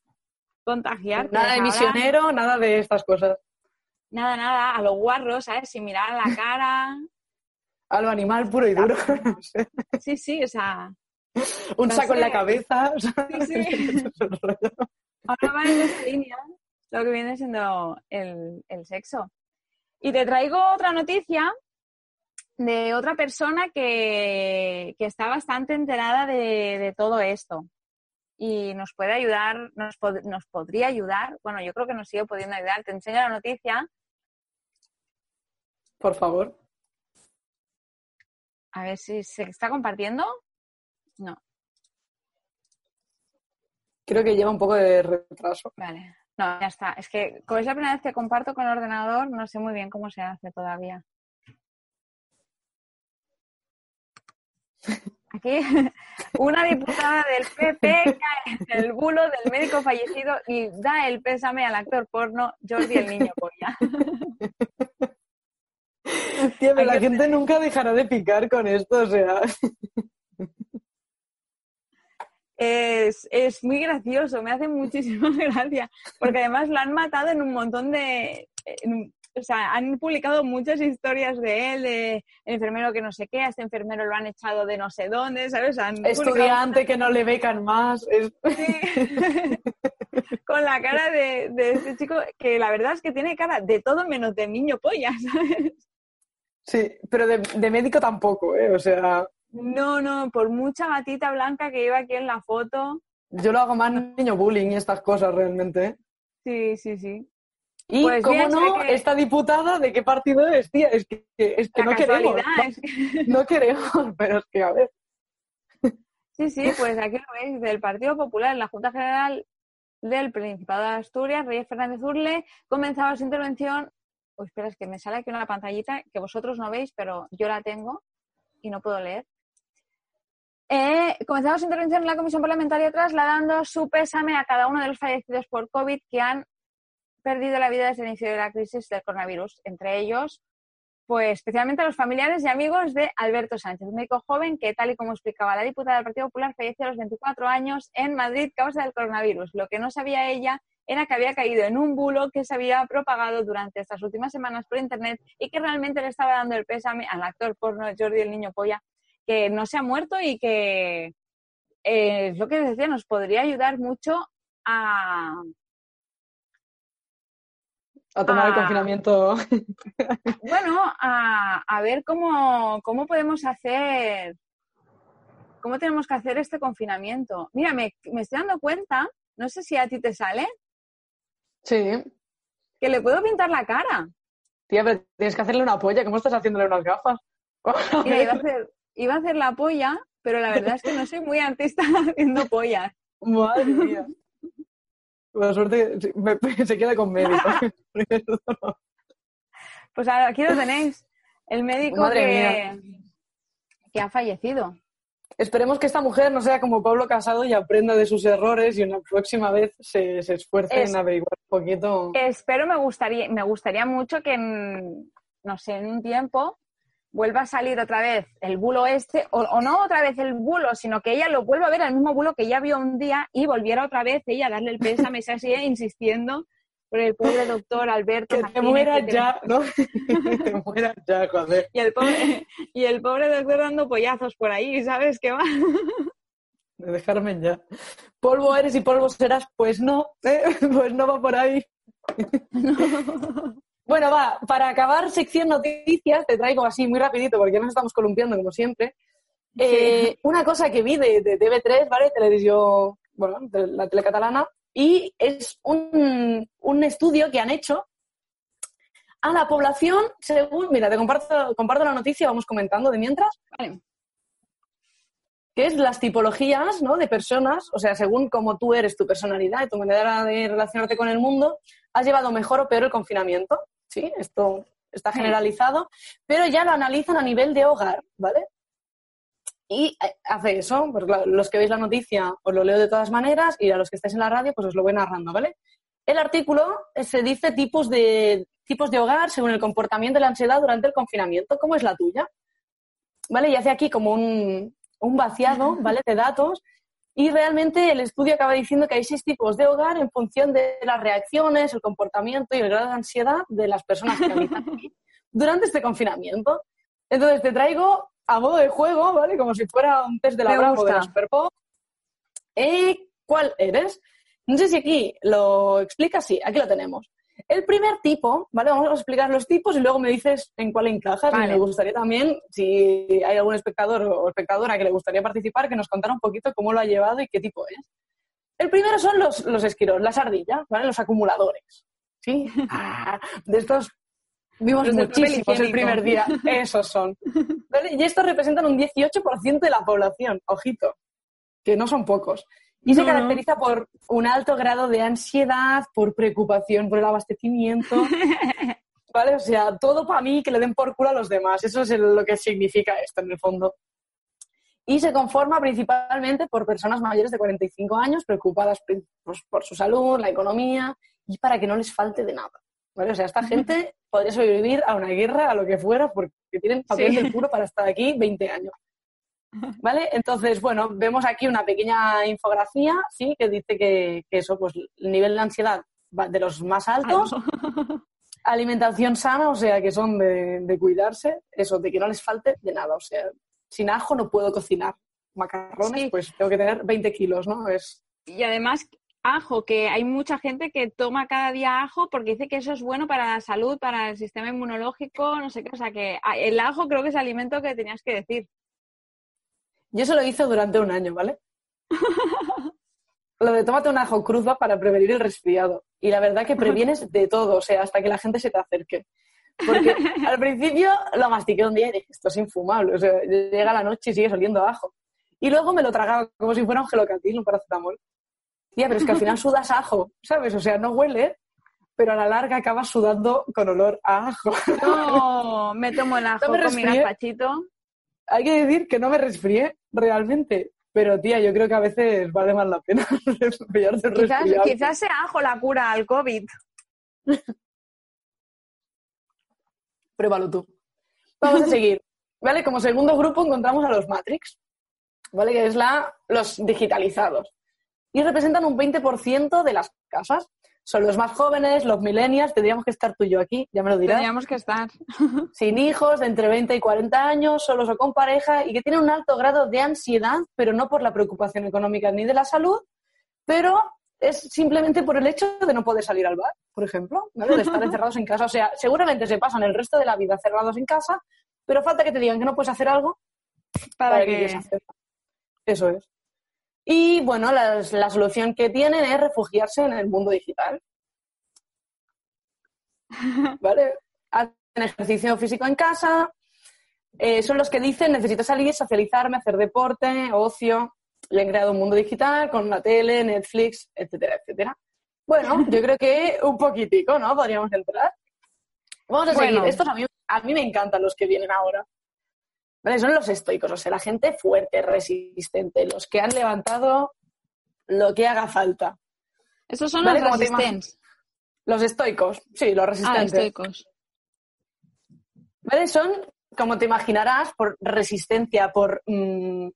contagiarte. Nada de Ahora, misionero, nada de estas cosas. Nada, nada, a los guarros, ¿sabes? Sin mirar a la cara. A lo animal puro y duro. Sí, sí, o sea, Un saco en la cabeza. o sea, Sí, sí. ahora va en esa línea lo que viene siendo el, el sexo. Y te traigo otra noticia de otra persona que, que está bastante enterada de, de todo esto y nos puede ayudar, nos, pod- nos podría ayudar, bueno, yo creo que nos sigue pudiendo ayudar. Te enseño la noticia, Por favor. a ver si se está compartiendo. No, Creo que lleva un poco de retraso. vale. No, ya está. Es que como es la primera vez que comparto con el ordenador, no sé muy bien cómo se hace todavía. Aquí, una diputada del PP cae en el bulo del médico fallecido y da el pésame al actor porno Jordi el Niño Polla. Tío, pero Hay la gente nunca dejará de picar con esto, o sea. Es, es muy gracioso, me hace muchísima gracia, porque además lo han matado en un montón de... en o sea, han publicado muchas historias de él, de el enfermero que no sé qué, a este enfermero lo han echado de no sé dónde, ¿sabes? Han publicado Estudiante que no le becan más. es- Sí. Con la cara de, de este chico, que la verdad es que tiene cara de todo menos de niño polla, ¿sabes? Sí, pero de, de médico tampoco, ¿eh? O sea, No, no, por mucha batita blanca que lleva aquí en la foto. yo lo hago más niño bullying y estas cosas realmente, ¿eh? Sí, sí, sí. Y Pues cómo bien, no, que- esta diputada, ¿de qué partido es, tía? Es que, es que no queremos. es que- No queremos, pero es que, a ver. Sí, sí, pues aquí lo veis, del Partido Popular, la Junta General del Principado de Asturias, Reyes Fernández Urle, comenzaba su intervención. Uy, espera, es que me sale aquí una pantallita que vosotros no veis, pero yo la tengo y no puedo leer. Eh, comenzaba su intervención en la Comisión Parlamentaria trasladando su pésame a cada uno de los fallecidos por COVID que han perdido la vida desde el inicio de la crisis del coronavirus, entre ellos pues especialmente a los familiares y amigos de Alberto Sánchez, un médico joven que, tal y como explicaba la diputada del Partido Popular, falleció a los 24 años en Madrid causa del coronavirus. Lo que no sabía ella era que había caído en un bulo que se había propagado durante estas últimas semanas por Internet y que realmente le estaba dando el pésame al actor porno Jordi el Niño Polla, que no se ha muerto y que, eh, es lo que decía, nos podría ayudar mucho a, A tomar el confinamiento. bueno, a, a ver cómo, cómo podemos hacer, cómo tenemos que hacer este confinamiento. Mira, me, me estoy dando cuenta, no sé si a ti te sale, Sí. que le puedo pintar la cara. Tía, pero tienes que hacerle una polla. ¿Cómo estás haciéndole unas gafas? Mira, iba a hacer, iba a hacer la polla, pero la verdad es que no soy muy artista haciendo pollas. Madre mía. Por suerte me- se queda con médico. Pues aquí lo tenéis. El médico Madre que, que ha fallecido. Esperemos que esta mujer no sea como Pablo Casado y aprenda de sus errores y una próxima vez se, se esfuerce Es- en averiguar un poquito. Espero, me gustaría, me gustaría mucho que, en, no sé, en un tiempo vuelva a salir otra vez el bulo este, o, o no otra vez el bulo, sino que ella lo vuelva a ver, el mismo bulo que ya vio un día y volviera otra vez ella a darle el pésame, y sigue insistiendo por el pobre doctor Alberto. Que te mueras que te- ya, ¿no? que te mueras ya, joder. Y el, pobre, y el pobre doctor dando pollazos por ahí, ¿sabes qué va? De dejarme ya. Polvo eres y polvo serás, pues no, ¿eh? pues no va por ahí. bueno, va, para acabar sección noticias, te traigo así muy rapidito, porque ya nos estamos columpiando como siempre. Eh, Una cosa que vi de, de TV3, ¿vale? Televisión, bueno, de la tele catalana, y es un, un estudio que han hecho a la población según, mira, te comparto, comparto la noticia, vamos comentando de mientras Vale. que es las tipologías ¿no? de personas, o sea, según cómo tú eres, tu personalidad y tu manera de relacionarte con el mundo, has llevado mejor o peor el confinamiento. Sí, esto está generalizado, pero ya lo analizan a nivel de hogar, ¿vale? Y eh, hace eso, pues los que veis la noticia os lo leo de todas maneras y a los que estáis en la radio pues os lo voy narrando, ¿vale? El artículo eh, se dice tipos de, tipos de hogar según el comportamiento y la ansiedad durante el confinamiento. ¿Cómo es la tuya? ¿Vale? Y hace aquí como un, un vaciado, ¿vale? De datos. Y realmente el estudio acaba diciendo que hay seis tipos de hogar en función de las reacciones, el comportamiento y el grado de ansiedad de las personas que habitan aquí durante este confinamiento. Entonces te traigo a modo de juego, ¿vale? Como si fuera un test de la Bravo de. Superpop. Eh, ¿Cuál eres? No sé si aquí lo explica, sí, aquí lo tenemos. El primer tipo, ¿vale? Vamos a explicar los tipos y luego me dices en cuál encajas. Y me gustaría también, si hay algún espectador o espectadora que le gustaría participar, que nos contara un poquito cómo lo ha llevado y qué tipo es. El primero son los, los esquiros, las ardillas, ¿vale? Los acumuladores. ¿Sí? Ah, de estos vimos Los muchísimos el primer día. Esos son. ¿Vale? Y estos representan un 18% de la población, ojito, que no son pocos. Y se No, no. caracteriza por un alto grado de ansiedad, por preocupación por el abastecimiento. ¿Vale? O sea, todo para mí que le den por culo a los demás. Eso es el- lo que significa esto en el fondo. Y se conforma principalmente por personas mayores de 45 años preocupadas pues, por su salud, la economía y para que no les falte de nada. ¿Vale? O sea, esta gente podría sobrevivir a una guerra, a lo que fuera, porque tienen papel Sí. del puro para estar aquí 20 años. ¿Vale? Entonces, bueno, vemos aquí una pequeña infografía, ¿sí? Que dice que, que eso, pues el nivel de ansiedad va de los más altos, alimentación sana, o sea, que son de, de cuidarse, eso, de que no les falte de nada, o sea, sin ajo no puedo cocinar macarrones, Sí. pues tengo que tener 20 kilos, ¿no? Es, Y además, ajo, que hay mucha gente que toma cada día ajo porque dice que eso es bueno para la salud, para el sistema inmunológico, no sé qué. O sea, que a- el ajo creo que es alimento que tenías que decir. Yo eso lo hice durante un año, ¿vale? Lo de tómate un ajo crudo para prevenir el resfriado. Y la verdad que previenes de todo, o sea, hasta que la gente se te acerque. Porque al principio lo mastiqué un día y dije, esto es infumable. O sea, llega la noche y sigue oliendo a ajo. Y luego me lo tragaba como si fuera un gelocatil, un paracetamol. Tía, pero es que al final sudas ajo, ¿sabes? O sea, no huele, pero a la larga acabas sudando con olor a ajo. No, me tomo el ajo No me con mi gazpachito. Hay que decir que no me resfrié realmente. Pero, tía, yo creo que a veces vale más la pena pillarte Quizás, quizás sea ajo la cura al COVID. Pruébalo tú. Vamos a seguir. ¿Vale? Como segundo grupo encontramos a los Matrix, ¿vale? Que es la, los digitalizados. Y representan un 20% de las casas. Son los más jóvenes, los millennials, tendríamos que estar tú y yo aquí, ya me lo dirás. Tendríamos que estar. Sin hijos, de entre 20 y 40 años, solos o con pareja, y que tienen un alto grado de ansiedad, pero no por la preocupación económica ni de la salud, pero es simplemente por el hecho de no poder salir al bar, por ejemplo, ¿vale? de estar encerrados en casa. O sea, seguramente se pasan el resto de la vida cerrados en casa, pero falta que te digan que no puedes hacer algo Para para que que... Eso es. Y bueno, la solución que tienen es refugiarse en el mundo digital. ¿vale? Hacen ejercicio físico en casa, eh, son los que dicen necesito salir, socializarme, hacer deporte, ocio, y han creado un mundo digital con una tele, Netflix, etcétera, etcétera. Bueno, yo creo que un poquitico, ¿no? Podríamos entrar. Vamos a Bueno. seguir. Estos a mí, a mí me encantan los que vienen ahora. ¿Vale? Son los estoicos, o sea, la gente fuerte, resistente, los que han levantado lo que haga falta. Esos son Vale, los resistentes. Los estoicos, sí, los Ah, resistentes. estoicos. ¿Vale? Son, como te imaginarás, por resistencia, por mm,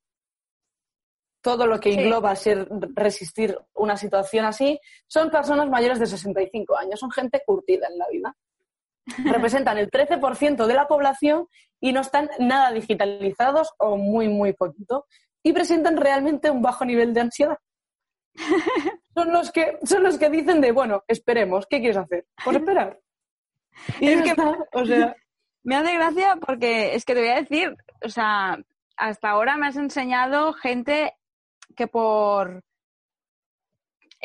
todo lo que Sí. engloba ser resistir una situación así, son personas mayores de 65 años, son gente curtida en la vida. Representan el 13% de la población y no están nada digitalizados o muy, muy poquito. Y presentan realmente un bajo nivel de ansiedad. Son los que, son los que dicen de, bueno, esperemos, ¿qué quieres hacer? Pues esperar. Y Es que- o sea, Me hace gracia porque es que te voy a decir, o sea, hasta ahora me has enseñado gente que por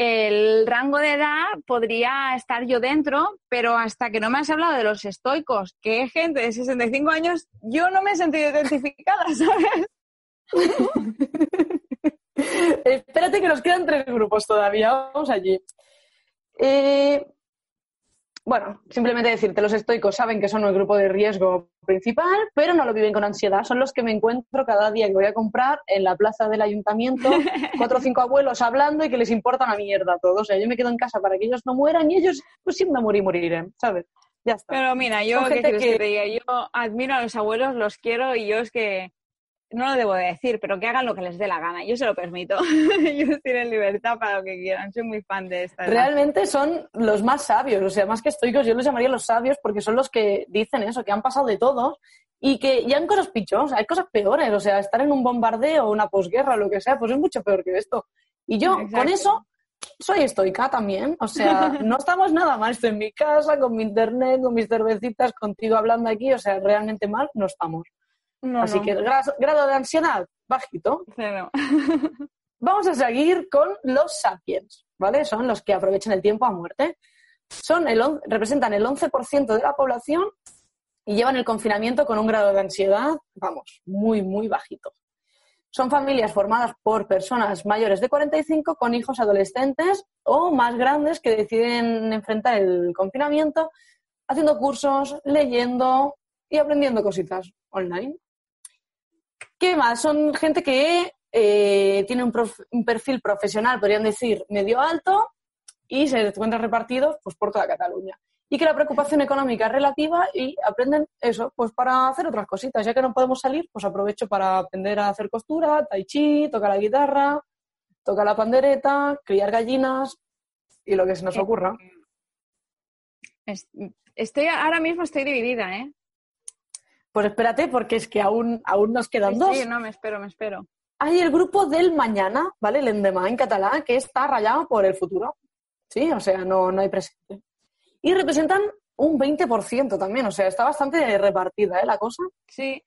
el rango de edad podría estar yo dentro, pero hasta que no me has hablado de los estoicos, que es gente de 65 años, yo no me he sentido identificada, ¿sabes? Espérate que nos quedan tres grupos todavía. Vamos allí. Eh, bueno, simplemente decirte, los estoicos saben que son el grupo de riesgo principal, pero no lo viven con ansiedad. Son los que me encuentro cada día que voy a comprar en la plaza del ayuntamiento, cuatro o cinco abuelos hablando y que les importa una mierda todo. O sea, yo me quedo en casa para que ellos no mueran y ellos, pues si me morir, morirán, ¿sabes? Ya está. Pero mira, yo, Son ¿qué gente quieres que... que- te diga? Yo admiro a los abuelos, los quiero y yo es que no lo debo de decir, pero que hagan lo que les dé la gana. Yo se lo permito. Ellos tienen libertad para lo que quieran. Soy muy fan de esta. Realmente son los más sabios, o sea, más que estoicos, yo los llamaría los sabios porque son los que dicen eso, que han pasado de todos y que ya han cosas pichos, hay cosas peores, o sea, estar en un bombardeo o una posguerra o lo que sea, pues es mucho peor que esto. Y yo Exacto. con eso soy estoica también, o sea, no estamos nada mal, estoy en mi casa, con mi internet, con mis cervecitas, contigo hablando aquí, o sea, realmente mal no estamos. No, Así no, que el grado de ansiedad, bajito. cero. Vamos a seguir con los sapiens, ¿vale? Son los que aprovechan el tiempo a muerte. Son el on- representan el 11% de la población y llevan el confinamiento con un grado de ansiedad, vamos, muy, muy bajito. Son familias formadas por personas mayores de 45 con hijos adolescentes o más grandes que deciden enfrentar el confinamiento haciendo cursos, leyendo y aprendiendo cositas online. ¿Qué más? Son gente que eh, tiene un, prof- un perfil profesional, podrían decir, medio alto y se encuentran repartidos pues, por toda Cataluña. Y que la preocupación económica es relativa y aprenden eso, pues para hacer otras cositas. Ya que no podemos salir, pues aprovecho para aprender a hacer costura, tai chi, tocar la guitarra, tocar la pandereta, criar gallinas y lo que se nos Eh, ocurra. Es- Estoy, ahora mismo estoy dividida, ¿eh? Pues espérate, porque es que aún, aún nos quedan Sí, dos. sí, no, me espero, me espero. Hay el grupo del mañana, ¿vale? El endemà en catalán, que está rayado por el futuro. Sí, o sea, no, no hay presente. Y representan un 20% también, o sea, está bastante repartida ¿eh? la cosa. Sí,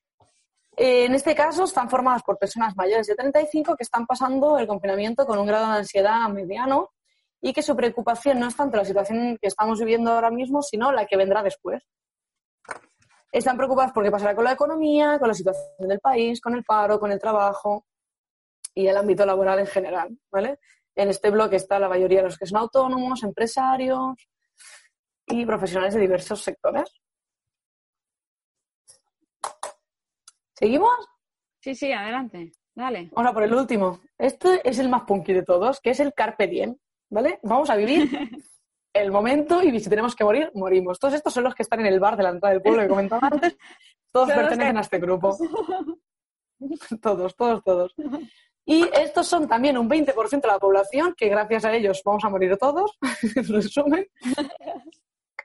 Eh, en este caso, están formadas por personas mayores de 35 que están pasando el confinamiento con un grado de ansiedad mediano y que su preocupación no es tanto la situación que estamos viviendo ahora mismo, sino la que vendrá después. Están preocupadas por qué pasará con la economía, con la situación del país, con el paro, con el trabajo y el ámbito laboral en general, ¿vale? En este bloque está la mayoría de los que son autónomos, empresarios y profesionales de diversos sectores. ¿Seguimos? sí, sí, adelante. Dale. Vamos a por el último. Este es el más punky de todos, que es el Carpe Diem, ¿vale? Vamos a vivir el momento y si tenemos que morir, morimos. Todos estos son los que están en el bar de la entrada del pueblo que comentaba antes. Todos pertenecen a este grupo. todos, todos, todos. Y estos son también un 20% de la población, que gracias a ellos vamos a morir todos, en resumen.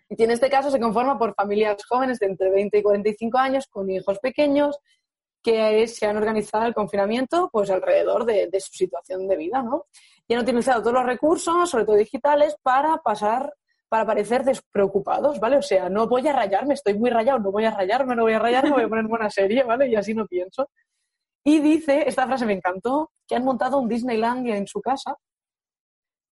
Y en este caso se conforma por familias jóvenes de entre 20 y 45 años con hijos pequeños que se han organizado el confinamiento pues alrededor de, de su situación de vida, ¿no? Y han utilizado todos los recursos, sobre todo digitales, para pasar, para parecer despreocupados, ¿vale? O sea, no voy a rayarme, estoy muy rayado, no voy a rayarme, no voy a rayarme, voy a poner buena serie, ¿vale? Y así no pienso. Y dice, esta frase me encantó, que han montado un Disneylandia en su casa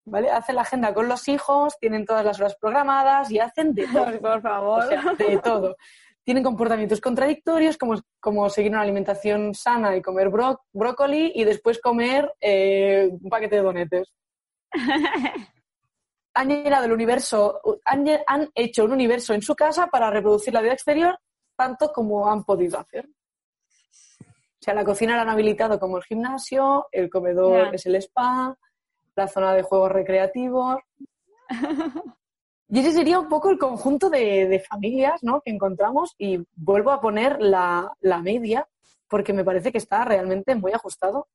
¿vale? Hacen la agenda con los hijos, tienen todas las horas programadas y hacen de todo. Por favor. O sea, de todo. Tienen comportamientos contradictorios, como, como seguir una alimentación sana y comer bro- brócoli y después comer eh, un paquete de donetes. Han llenado el universo, han, hecho un universo en su casa para reproducir la vida exterior tanto como han podido hacer. O sea, la cocina la han habilitado como el gimnasio, el comedor es el spa, la zona de juegos recreativos. Y ese sería un poco el conjunto de, de familias ¿no? que encontramos y vuelvo a poner la, la media porque me parece que está realmente muy ajustado.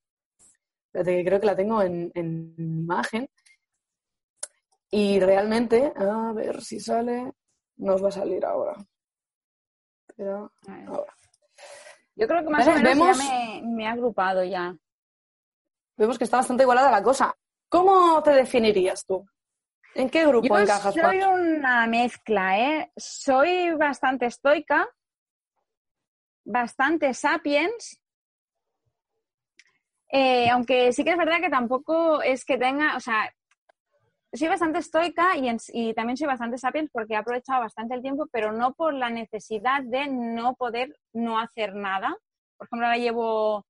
Espérate, que creo que la tengo en, en imagen. Y realmente, a ver si sale, nos va a salir ahora. Ver. ahora. Yo creo que más o menos vemos- ya me, me he agrupado ya. Vemos que está bastante igualada la cosa. ¿Cómo te definirías tú? ¿En qué grupo Yo encajas soy una mezcla, ¿eh? Soy bastante estoica, bastante sapiens, eh, aunque sí que es verdad que tampoco es que tenga, o sea, soy bastante estoica y, en- y también soy bastante sapiens porque he aprovechado bastante el tiempo, pero no por la necesidad de no poder no hacer nada. Por ejemplo, ahora llevo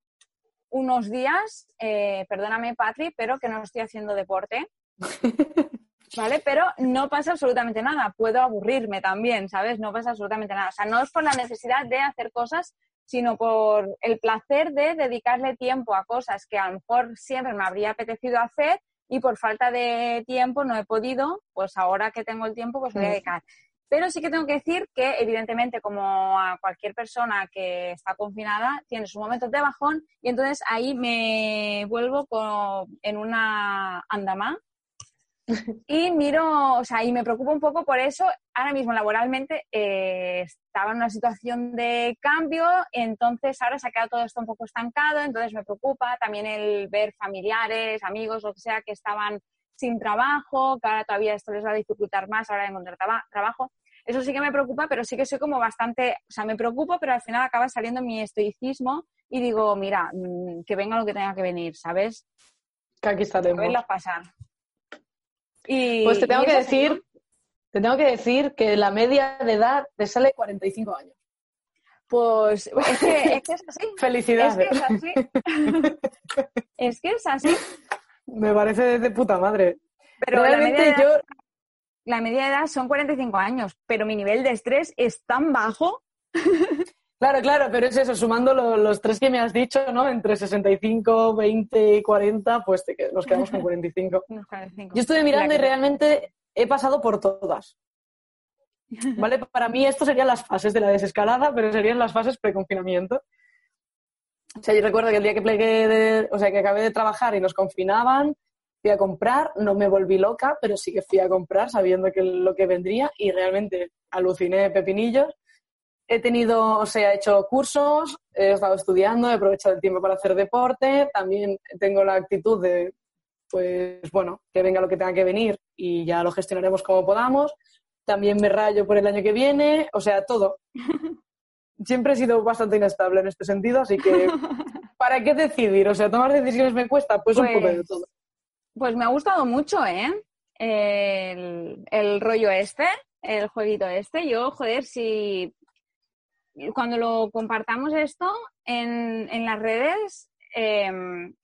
unos días, eh, perdóname Patri, pero que no estoy haciendo deporte. ¿Vale? Pero no pasa absolutamente nada. Puedo aburrirme también, ¿sabes? No pasa absolutamente nada. O sea, no es por la necesidad de hacer cosas, sino por el placer de dedicarle tiempo a cosas que a lo mejor siempre me habría apetecido hacer y por falta de tiempo no he podido, pues ahora que tengo el tiempo, pues voy a dedicar. Pero sí que tengo que decir que, evidentemente, como a cualquier persona que está confinada, tiene sus momentos de bajón y entonces ahí me vuelvo con- en una andamá y miro, o sea, y me preocupo un poco por eso. Ahora mismo laboralmente eh, estaba en una situación de cambio, entonces ahora se ha quedado todo esto un poco estancado, entonces me preocupa también el ver familiares, amigos, lo que sea, que estaban sin trabajo, que ahora todavía esto les va a dificultar más a la hora de encontrar traba- trabajo. Eso sí que me preocupa, pero sí que soy como bastante, o sea, me preocupo, pero al final acaba saliendo mi estoicismo y digo, mira, mm, que venga lo que tenga que venir, ¿sabes? Que aquí A estaremos. verlas pasar. Y, Pues te tengo y que decir, te tengo que decir que la media de edad te sale 45 años. Pues es que, es que es así. Es Felicidades. que es así. es que es así. Me parece de puta madre. Pero la Realmente media, de yo, edad, la media de edad son 45 años, pero mi nivel de estrés es tan bajo. claro, claro, pero es eso, sumando lo- los tres que me has dicho, ¿no? Entre 65, 20 y 40, pues te nos quedamos con 45. Unos 45. Yo estuve mirando y realmente he pasado por todas. ¿Vale? Para mí esto serían las fases de la desescalada, pero serían las fases preconfinamiento. O sea, yo recuerdo que el día que plegué de- o sea, que acabé de trabajar y nos confinaban, fui a comprar, no me volví loca, pero sí que fui a comprar sabiendo que lo que vendría y realmente aluciné pepinillos. He tenido, o sea, he hecho cursos, he estado estudiando, he aprovechado el tiempo para hacer deporte, también tengo la actitud de, pues bueno, que venga lo que tenga que venir y ya lo gestionaremos como podamos. También me rayo por el año que viene, o sea, todo. Siempre he sido bastante inestable en este sentido, así que ¿para qué decidir? O sea, tomar decisiones me cuesta, pues, un poco de Pues- todo. Pues me ha gustado mucho, ¿eh? El, el rollo este, el jueguito este. Yo, joder, si cuando lo compartamos esto en, en las redes, eh,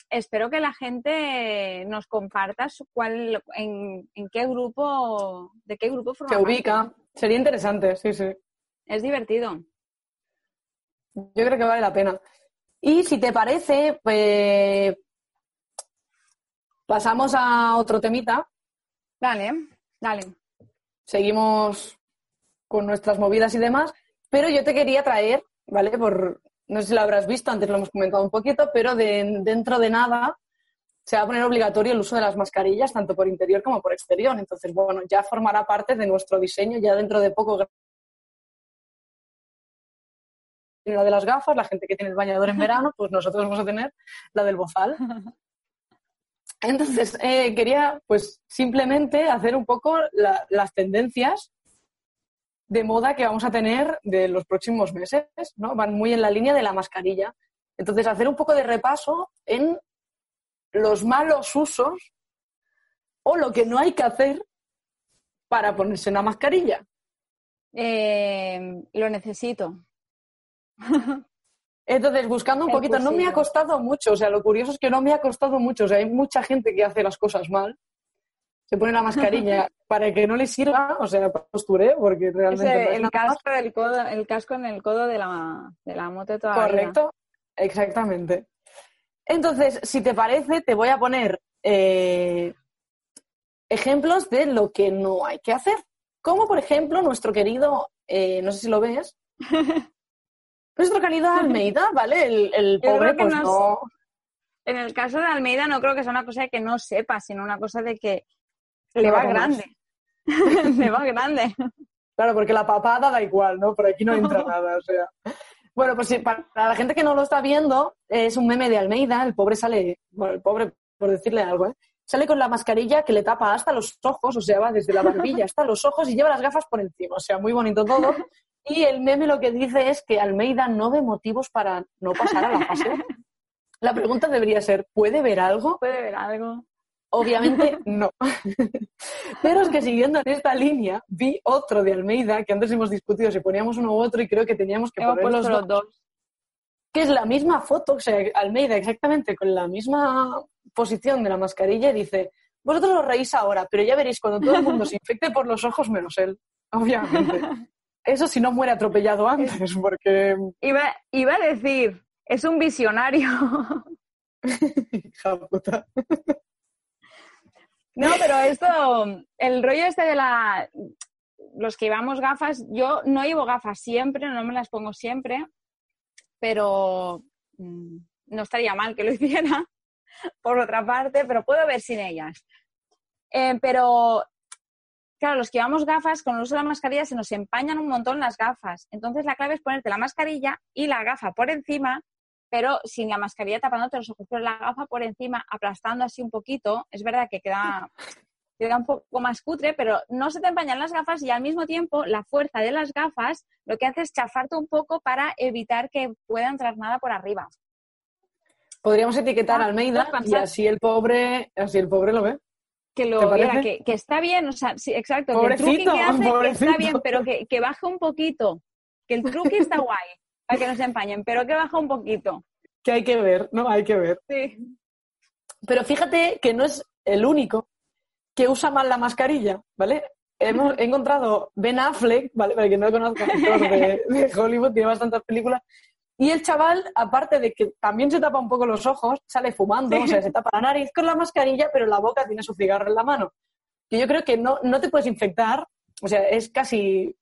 espero que la gente nos comparta cuál, en, en qué grupo, de qué grupo forma Se ubica. Sería interesante, sí, sí. Es divertido. Yo creo que vale la pena. Y si te parece, pues pasamos a otro temita. Dale, dale. Seguimos con nuestras movidas y demás, pero yo te quería traer, ¿vale? Por, no sé si lo habrás visto, antes lo hemos comentado un poquito, pero de- dentro de nada se va a poner obligatorio el uso de las mascarillas, tanto por interior como por exterior. Entonces, bueno, ya formará parte de nuestro diseño, ya dentro de poco la de las gafas, la gente que tiene el bañador en verano, pues nosotros vamos a tener la del bozal. Entonces, eh, quería pues simplemente hacer un poco la- las tendencias de moda que vamos a tener de los próximos meses, ¿no? Van muy en la línea de la mascarilla. Entonces, hacer un poco de repaso en los malos usos o lo que no hay que hacer para ponerse una mascarilla. Eh, lo necesito. Entonces, buscando un El poquito, no me ha costado mucho, o sea, lo curioso es que no me ha costado mucho, o sea, hay mucha gente que hace las cosas mal, se pone la mascarilla para que no le sirva, o sea, postureo, porque realmente no es el casco codo, el casco en el codo de la, de la moto de toda la vida. Correcto, exactamente. Entonces, si te parece, te voy a poner eh, ejemplos de lo que no hay que hacer. Como, por ejemplo, nuestro querido, eh, no sé si lo ves, nuestro querido Almeida, ¿vale? El, el pobre, pues nos- no... En el caso de Almeida no creo que sea una cosa de que no sepa, sino una cosa de que le va grande. le va grande. Claro, porque la papada da igual, ¿no? Por aquí no entra nada, o sea. Bueno, pues sí, para la gente que no lo está viendo, es un meme de Almeida, el pobre sale, bueno, el pobre, por decirle algo, ¿eh? Sale con la mascarilla que le tapa hasta los ojos, o sea, va desde la barbilla hasta los ojos y lleva las gafas por encima, o sea, muy bonito todo. Y el meme lo que dice es que Almeida no ve motivos para no pasar a la fase. La pregunta debería ser, ¿puede ver algo? Puede ver algo. Obviamente no. Pero es que siguiendo en esta línea, vi otro de Almeida, que antes hemos discutido si poníamos uno u otro y creo que teníamos que poner los puesto dos, los dos. que es la misma foto, o sea, Almeida exactamente con la misma posición de la mascarilla y dice, vosotros os reís ahora, pero ya veréis cuando todo el mundo se infecte por los ojos menos él, obviamente. Eso si no muere atropellado antes, porque... Iba, iba a decir, es un visionario. Hija puta. No, pero esto, el rollo este de la, los que llevamos gafas, yo no llevo gafas siempre, no me las pongo siempre, pero mm, no estaría mal que lo hiciera, por otra parte, pero puedo ver sin ellas. Eh, pero, claro, los que llevamos gafas, con el uso de la mascarilla se nos empañan un montón las gafas. Entonces la clave es ponerte la mascarilla y la gafa por encima, pero sin la mascarilla tapándote los ojos, pero la gafa por encima, aplastando así un poquito. Es verdad que queda, queda un poco más cutre, pero no se te empañan las gafas y al mismo tiempo la fuerza de las gafas lo que hace es chafarte un poco para evitar que pueda entrar nada por arriba. Podríamos etiquetar a Almeida y así el pobre, así el pobre lo ve. Que ¿Te lo mira, que, que está bien, o sea, sí, exacto, que el truqui Pobrecito, que hace que pobrecito. está bien, pero que, que baje un poquito. Que el truqui está guay, para que no se empañen, pero que baja un poquito. Que hay que ver, ¿no? Hay que ver. Sí. Pero fíjate que no es el único que usa mal la mascarilla, ¿vale? Hemos he encontrado Ben Affleck, ¿vale? Para quien no lo conozca, de, de Hollywood, tiene bastantes películas. Y el chaval, aparte de que también se tapa un poco los ojos, sale fumando, o sea, se tapa la nariz con la mascarilla, pero la boca tiene su cigarro en la mano. Que yo creo que no, no te puedes infectar, o sea, es casi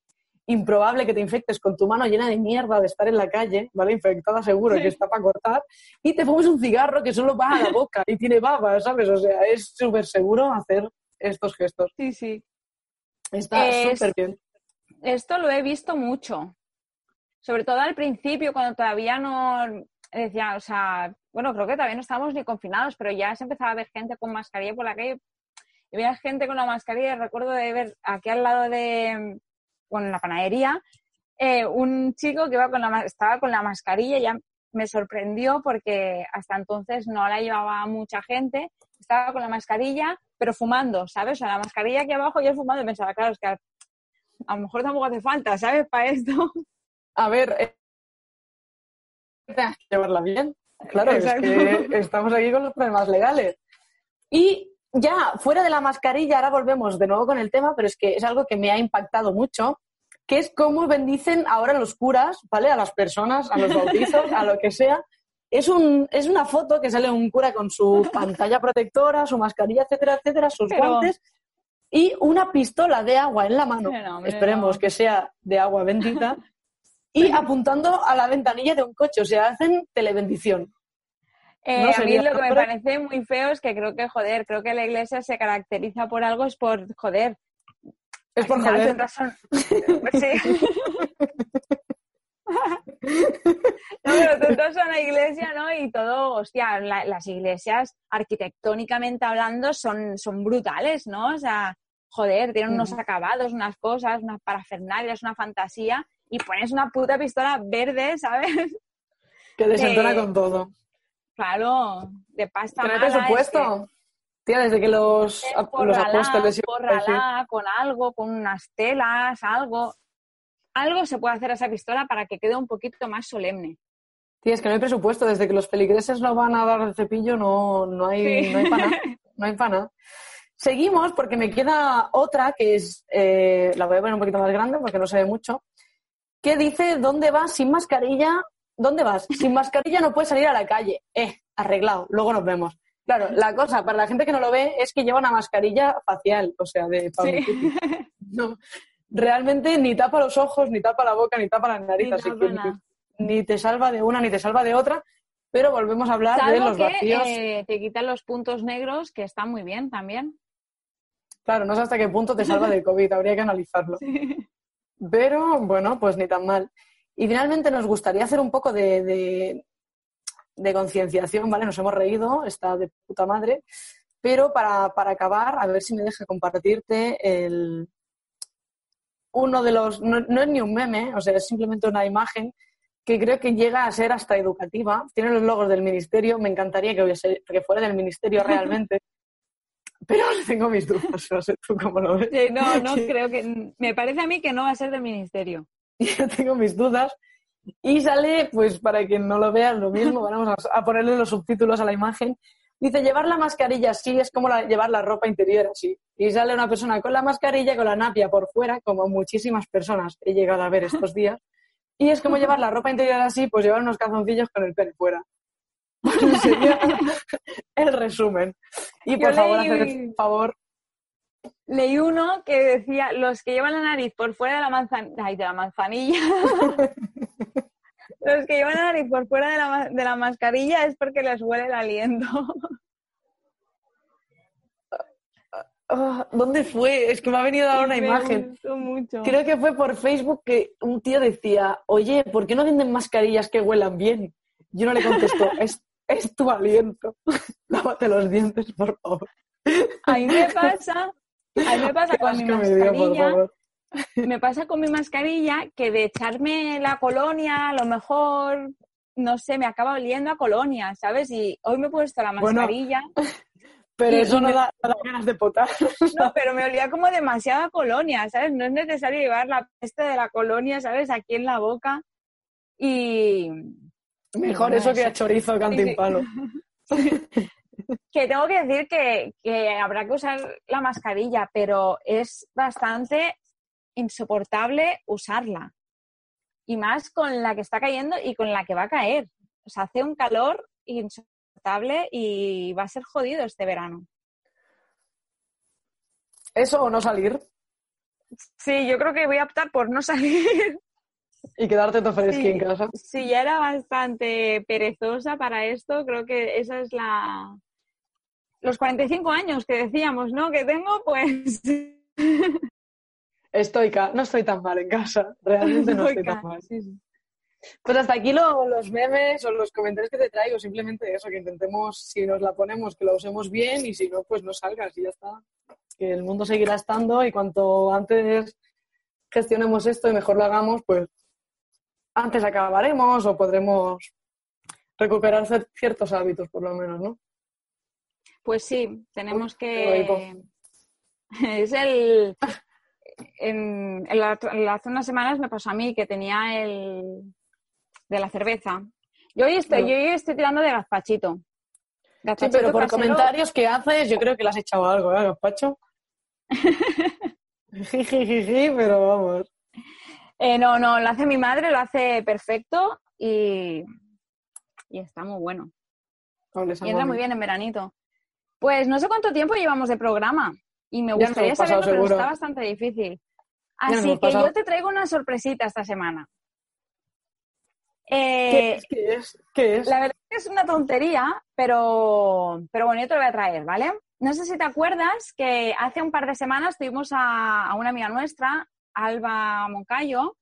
improbable que te infectes con tu mano llena de mierda de estar en la calle, ¿vale? Infectada seguro, que está para cortar, y te fumes un cigarro que solo va a la boca y tiene baba, ¿sabes? O sea, es súper seguro hacer estos gestos. Sí, sí. Está Es- súper bien. Esto lo he visto mucho. Sobre todo al principio, cuando todavía no decía, o sea, bueno, creo que todavía no estábamos ni confinados, pero ya se empezaba a ver gente con mascarilla por la calle. Y veía gente con la mascarilla, recuerdo de ver aquí al lado de, bueno, en la panadería, eh, un chico que iba con la, estaba con la mascarilla ya me sorprendió porque hasta entonces no la llevaba mucha gente, estaba con la mascarilla, pero fumando, ¿sabes? O sea, la mascarilla aquí abajo y él fumando y pensaba, claro, es que a, a lo mejor tampoco hace falta, ¿sabes? Para esto. A ver, eh, llevarla bien. Claro, Exacto. es que estamos aquí con los problemas legales. Y ya, fuera de la mascarilla, ahora volvemos de nuevo con el tema, pero es que es algo que me ha impactado mucho, que es cómo bendicen ahora los curas, ¿vale? A las personas, a los bautizos, a lo que sea. Es, un, es una foto que sale un cura con su pantalla protectora, su mascarilla, etcétera, etcétera, sus Pero- guantes y una pistola de agua en la mano. No, hombre, Esperemos no. que sea de agua bendita. Y apuntando a la ventanilla de un coche, o sea, hacen telebendición. Eh, No a mí lo que me parece muy feo es que creo que, joder, creo que la iglesia se caracteriza por algo, es por, joder. Es por joder. tendrás son- Sí. No, pero tú entras a una iglesia, ¿no? Y todo, hostia, la- las iglesias arquitectónicamente hablando son, son brutales, ¿no? O sea, joder, tienen unos acabados, unas cosas, unas parafernalias, una fantasía, y pones una puta pistola verde, ¿sabes? Que desentona Eh, con todo. Claro, de pasta Tiene mala, es presupuesto. Tía, desde que los, los pórrala con algo, con unas telas, algo. Algo se puede hacer a esa pistola para que quede un poquito más solemne. Tía, es que no hay presupuesto. Desde que los feligreses no van a dar el cepillo, no, no hay, Sí. no hay para nada. No hay. Seguimos porque me queda otra que es, eh, la voy a poner un poquito más grande porque no se ve mucho, que dice, ¿dónde vas sin mascarilla? ¿Dónde vas? Sin mascarilla no puedes salir a la calle. Eh, arreglado, luego nos vemos. Claro, la cosa, para la gente que no lo ve, es que lleva una mascarilla facial, o sea, de Pablo Sí. Cuti. No, realmente ni tapa los ojos, ni tapa la boca, ni tapa la nariz, Ni así tapa que nada. ni, ni te salva de una ni te salva de otra, pero volvemos a hablar de los que vacíos. eh, te quitan los puntos negros, que están muy bien también. Claro, no sé hasta qué punto te salva del COVID, habría que analizarlo. Pero bueno, pues ni tan mal. Y finalmente nos gustaría hacer un poco de, de, de concienciación, ¿vale? Nos hemos reído, está de puta madre. Pero para, para acabar, a ver si me deja compartirte el uno de los. No, no es ni un meme, o sea, es simplemente una imagen que creo que llega a ser hasta educativa. Tiene los logos del ministerio, me encantaría que, hubiese, que fuera del ministerio realmente. Pero tengo mis dudas, no sé tú cómo lo ves. Sí, no, no creo que. Me parece a mí que no va a ser del ministerio. yo tengo mis dudas. Y sale, pues para quien no lo vea, lo mismo, vamos a, a ponerle los subtítulos a la imagen. Dice, llevar la mascarilla así es como la- llevar la ropa interior así. Y sale una persona con la mascarilla, con la napia por fuera, como muchísimas personas he llegado a ver estos días. Y es como llevar la ropa interior así, pues llevar unos calzoncillos con el pene fuera. Sería el resumen. Y por Yo favor, leí- hacer el favor. Leí uno que decía, los que llevan la nariz por fuera de la manzanilla, ay, de la manzanilla, los que llevan la nariz por fuera de la, de la mascarilla es porque les huele el aliento. Ah, ¿Dónde fue? Es que me ha venido ahora una Me imagen. gustó mucho. Creo que fue por Facebook que un tío decía, oye, ¿por qué no venden mascarillas que huelan bien? Y uno le contestó, es, es tu aliento. Lávate los dientes, por favor. A mí me pasa, a mí me pasa con mi dio, mascarilla, me pasa con mi mascarilla que de echarme la colonia, a lo mejor, no sé, me acaba oliendo a colonia, ¿sabes? Y hoy me he puesto la Bueno, mascarilla, Pero Y- eso y no me- da, no da ganas de potar. no, pero me olía como demasiada colonia, ¿sabes? No es necesario llevar la peste de la colonia, ¿sabes? Aquí en la boca. Y Mejor Bueno, eso que a chorizo cantimpalo. que tengo que decir que, que habrá que usar la mascarilla, pero es bastante insoportable usarla. Y más con la que está cayendo y con la que va a caer. O sea, hace un calor insoportable y va a ser jodido este verano. Eso o no salir Sí, yo creo que voy a optar por no salir. y quedarte todo fresqui Sí. en casa. Si ya era bastante perezosa para esto, creo que esa es la... Los 45 años que decíamos, ¿no? Que tengo, pues... Estoica, no estoy tan mal en casa. Realmente no estoy tan mal. Sí, sí. Pues hasta aquí lo- los memes o los comentarios que te traigo, simplemente eso, que intentemos, si nos la ponemos, que la usemos bien y si no, pues no salgas y ya está. Que el mundo seguirá estando y cuanto antes gestionemos esto y mejor lo hagamos, pues antes acabaremos o podremos recuperar cier- ciertos hábitos, por lo menos, ¿no? Pues sí, tenemos Uy, que... Es el... En, en la- en hace unas semanas me pasó a mí que tenía el... de la cerveza. Yo hoy estoy, yo hoy estoy tirando de gazpachito. Sí, Gazpachito pero por casero. comentarios que haces, yo creo que le has echado algo, ¿eh, Gaspacho? Jijijiji, pero vamos. Eh, no, no, lo hace mi madre, lo hace perfecto y, y está muy bueno. Y entra muy bien en veranito. Pues no sé cuánto tiempo llevamos de programa y me gustaría saberlo, pero seguro. está bastante difícil. Así que yo te traigo una sorpresita esta semana. ¿Qué Eh, es? ¿Qué es? ¿Qué es? la verdad es que es una tontería, pero, pero bueno, yo te lo voy a traer, ¿vale? No sé si te acuerdas que hace un par de semanas tuvimos a, a una amiga nuestra, Alba Moncayo,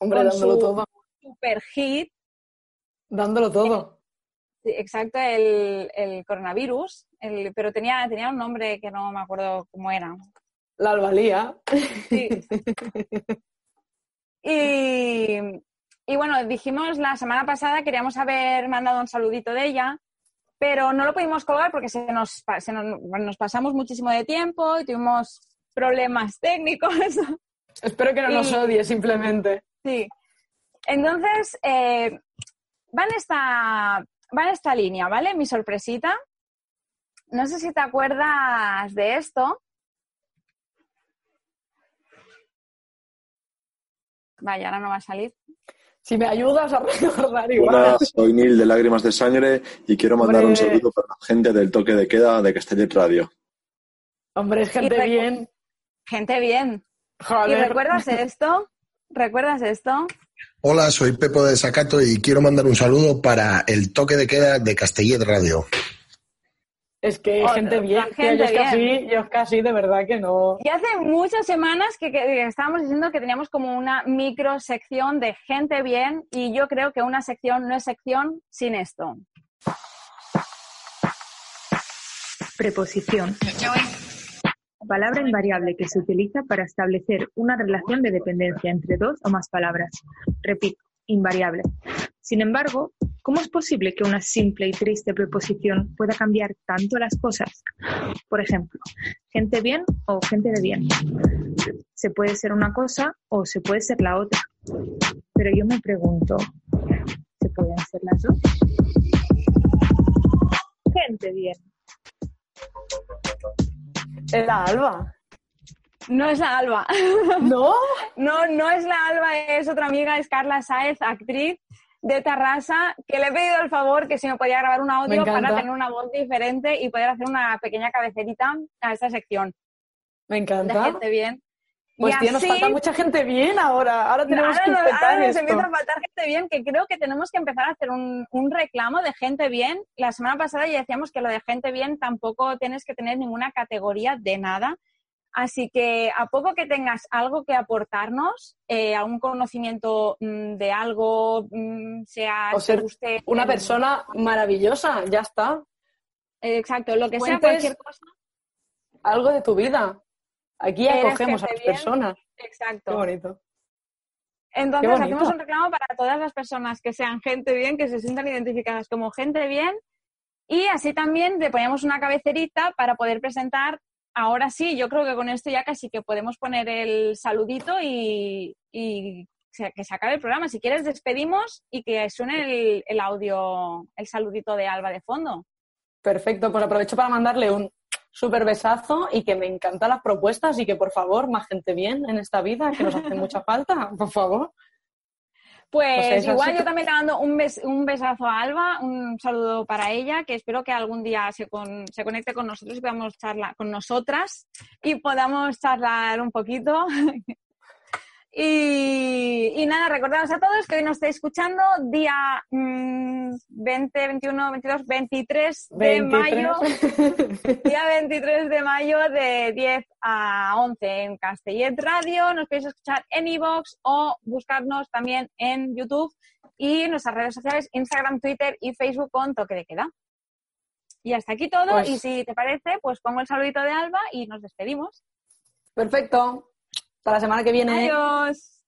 Hombre, con dándolo su- todo. super hit Dándolo todo. Sí, exacto, el, el coronavirus, el- pero tenía, tenía un nombre que no me acuerdo cómo era. La albalía. Sí. Y, y bueno, dijimos la semana pasada, queríamos haber mandado un saludito de ella, pero no lo pudimos colgar porque se nos, se nos, nos pasamos muchísimo de tiempo y tuvimos problemas técnicos. Espero que no nos odie simplemente. Sí. Entonces, eh, va, en esta, va en esta línea, ¿vale? Mi sorpresita. No sé si te acuerdas de esto. Vaya, ahora no va a salir. Si me ayudas a recordar igual. Hola, soy Nil de Lágrimas de Sangre y quiero mandar un saludo para la gente del toque de queda de Castellet Radio. Hombre, es gente bien. Gente bien. ¿Y recuerdas esto? ¿Recuerdas esto? Hola, soy Pepo de Sacato y quiero mandar un saludo para el toque de queda de Castellet Radio. Es que Otra, gente bien. tío, yo, gente es bien. yo es así, de verdad que no. Y hace muchas semanas que, que- que estábamos diciendo que teníamos como una micro sección de gente bien y yo creo que una sección no es sección sin esto. Preposición. Palabra invariable que se utiliza para establecer una relación de dependencia entre dos o más palabras. Repito, invariable. Sin embargo, ¿cómo es posible que una simple y triste preposición pueda cambiar tanto las cosas? Por ejemplo, gente bien o gente de bien. Se puede ser una cosa o se puede ser la otra. Pero yo me pregunto, ¿se pueden ser las dos? Gente bien. Es la Alba. No es la Alba. ¿No? No, no es la Alba, es otra amiga, es Carla Sáez, actriz de Tarrasa, que le he pedido el favor que si me podía grabar un audio para tener una voz diferente y poder hacer una pequeña cabecerita a esta sección Me encanta. gente bien. Pues tío, nos falta mucha gente bien ahora. Ahora tenemos ahora que nos, intentar ahora nos esto. empieza a faltar gente bien, que creo que tenemos que empezar a hacer un, un reclamo de gente bien. La semana pasada ya decíamos que lo de gente bien tampoco tienes que tener ninguna categoría de nada. Así que a poco que tengas algo que aportarnos, eh, algún conocimiento mm, de algo, mm, sea O que ser te guste Una persona maravillosa, ya está. exacto, lo que sea, cualquier cosa. Algo de tu vida. Aquí acogemos a las bien. personas. Qué Exacto. bonito. Entonces Qué bonito. hacemos un reclamo para todas las personas que sean gente bien, que se sientan identificadas como gente bien. Y así también le ponemos una cabecerita para poder presentar. Ahora sí, yo creo que con esto ya casi que podemos poner el saludito y, que se acabe el programa. Si quieres, despedimos y que suene el, el audio, el saludito de Alba de fondo. Perfecto, pues aprovecho para mandarle un súper besazo y que me encantan las propuestas y que por favor, más gente bien en esta vida, que nos hace mucha falta, por favor. Pues igual yo también le mando un, bes- un besazo a Alba, un saludo para ella, que espero que algún día se, con- se conecte con nosotros y podamos charlar con nosotras y podamos charlar un poquito. y, y nada, recordaros a todos que hoy nos estáis escuchando día mm, 20, 21, 22, 23 de 23. mayo. Día 23 de mayo de 10 a 11 en Castellet Radio. Nos podéis escuchar en iVoox o buscarnos también en YouTube y en nuestras redes sociales, Instagram, Twitter y Facebook con Toque de Queda. Y hasta aquí todo. Pues- Y si te parece, pues pongo el saludito de Alba y nos despedimos. Perfecto. Hasta la semana que viene. Adiós.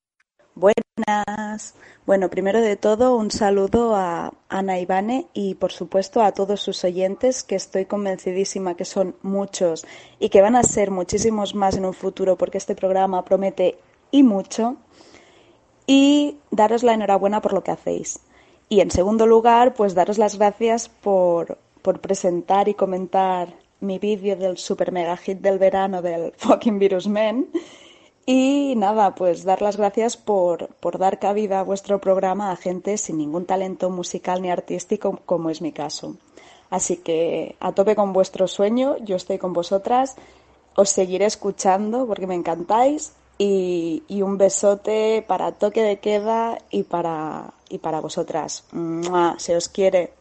Buenas. Bueno, primero de todo, un saludo a Ana Ivane y, por supuesto, a todos sus oyentes, que estoy convencidísima que son muchos y que van a ser muchísimos más en un futuro, porque este programa promete y mucho. Y daros la enhorabuena por lo que hacéis. Y, en segundo lugar, pues daros las gracias por, por presentar y comentar mi vídeo del super mega hit del verano del fucking Virus Men. Y nada, pues dar las gracias por, por dar cabida a vuestro programa a gente sin ningún talento musical ni artístico, como es mi caso. Así que a tope con vuestro sueño, yo estoy con vosotras, os seguiré escuchando porque me encantáis y, y un besote para toque de queda y para, y para vosotras. Se os quiere.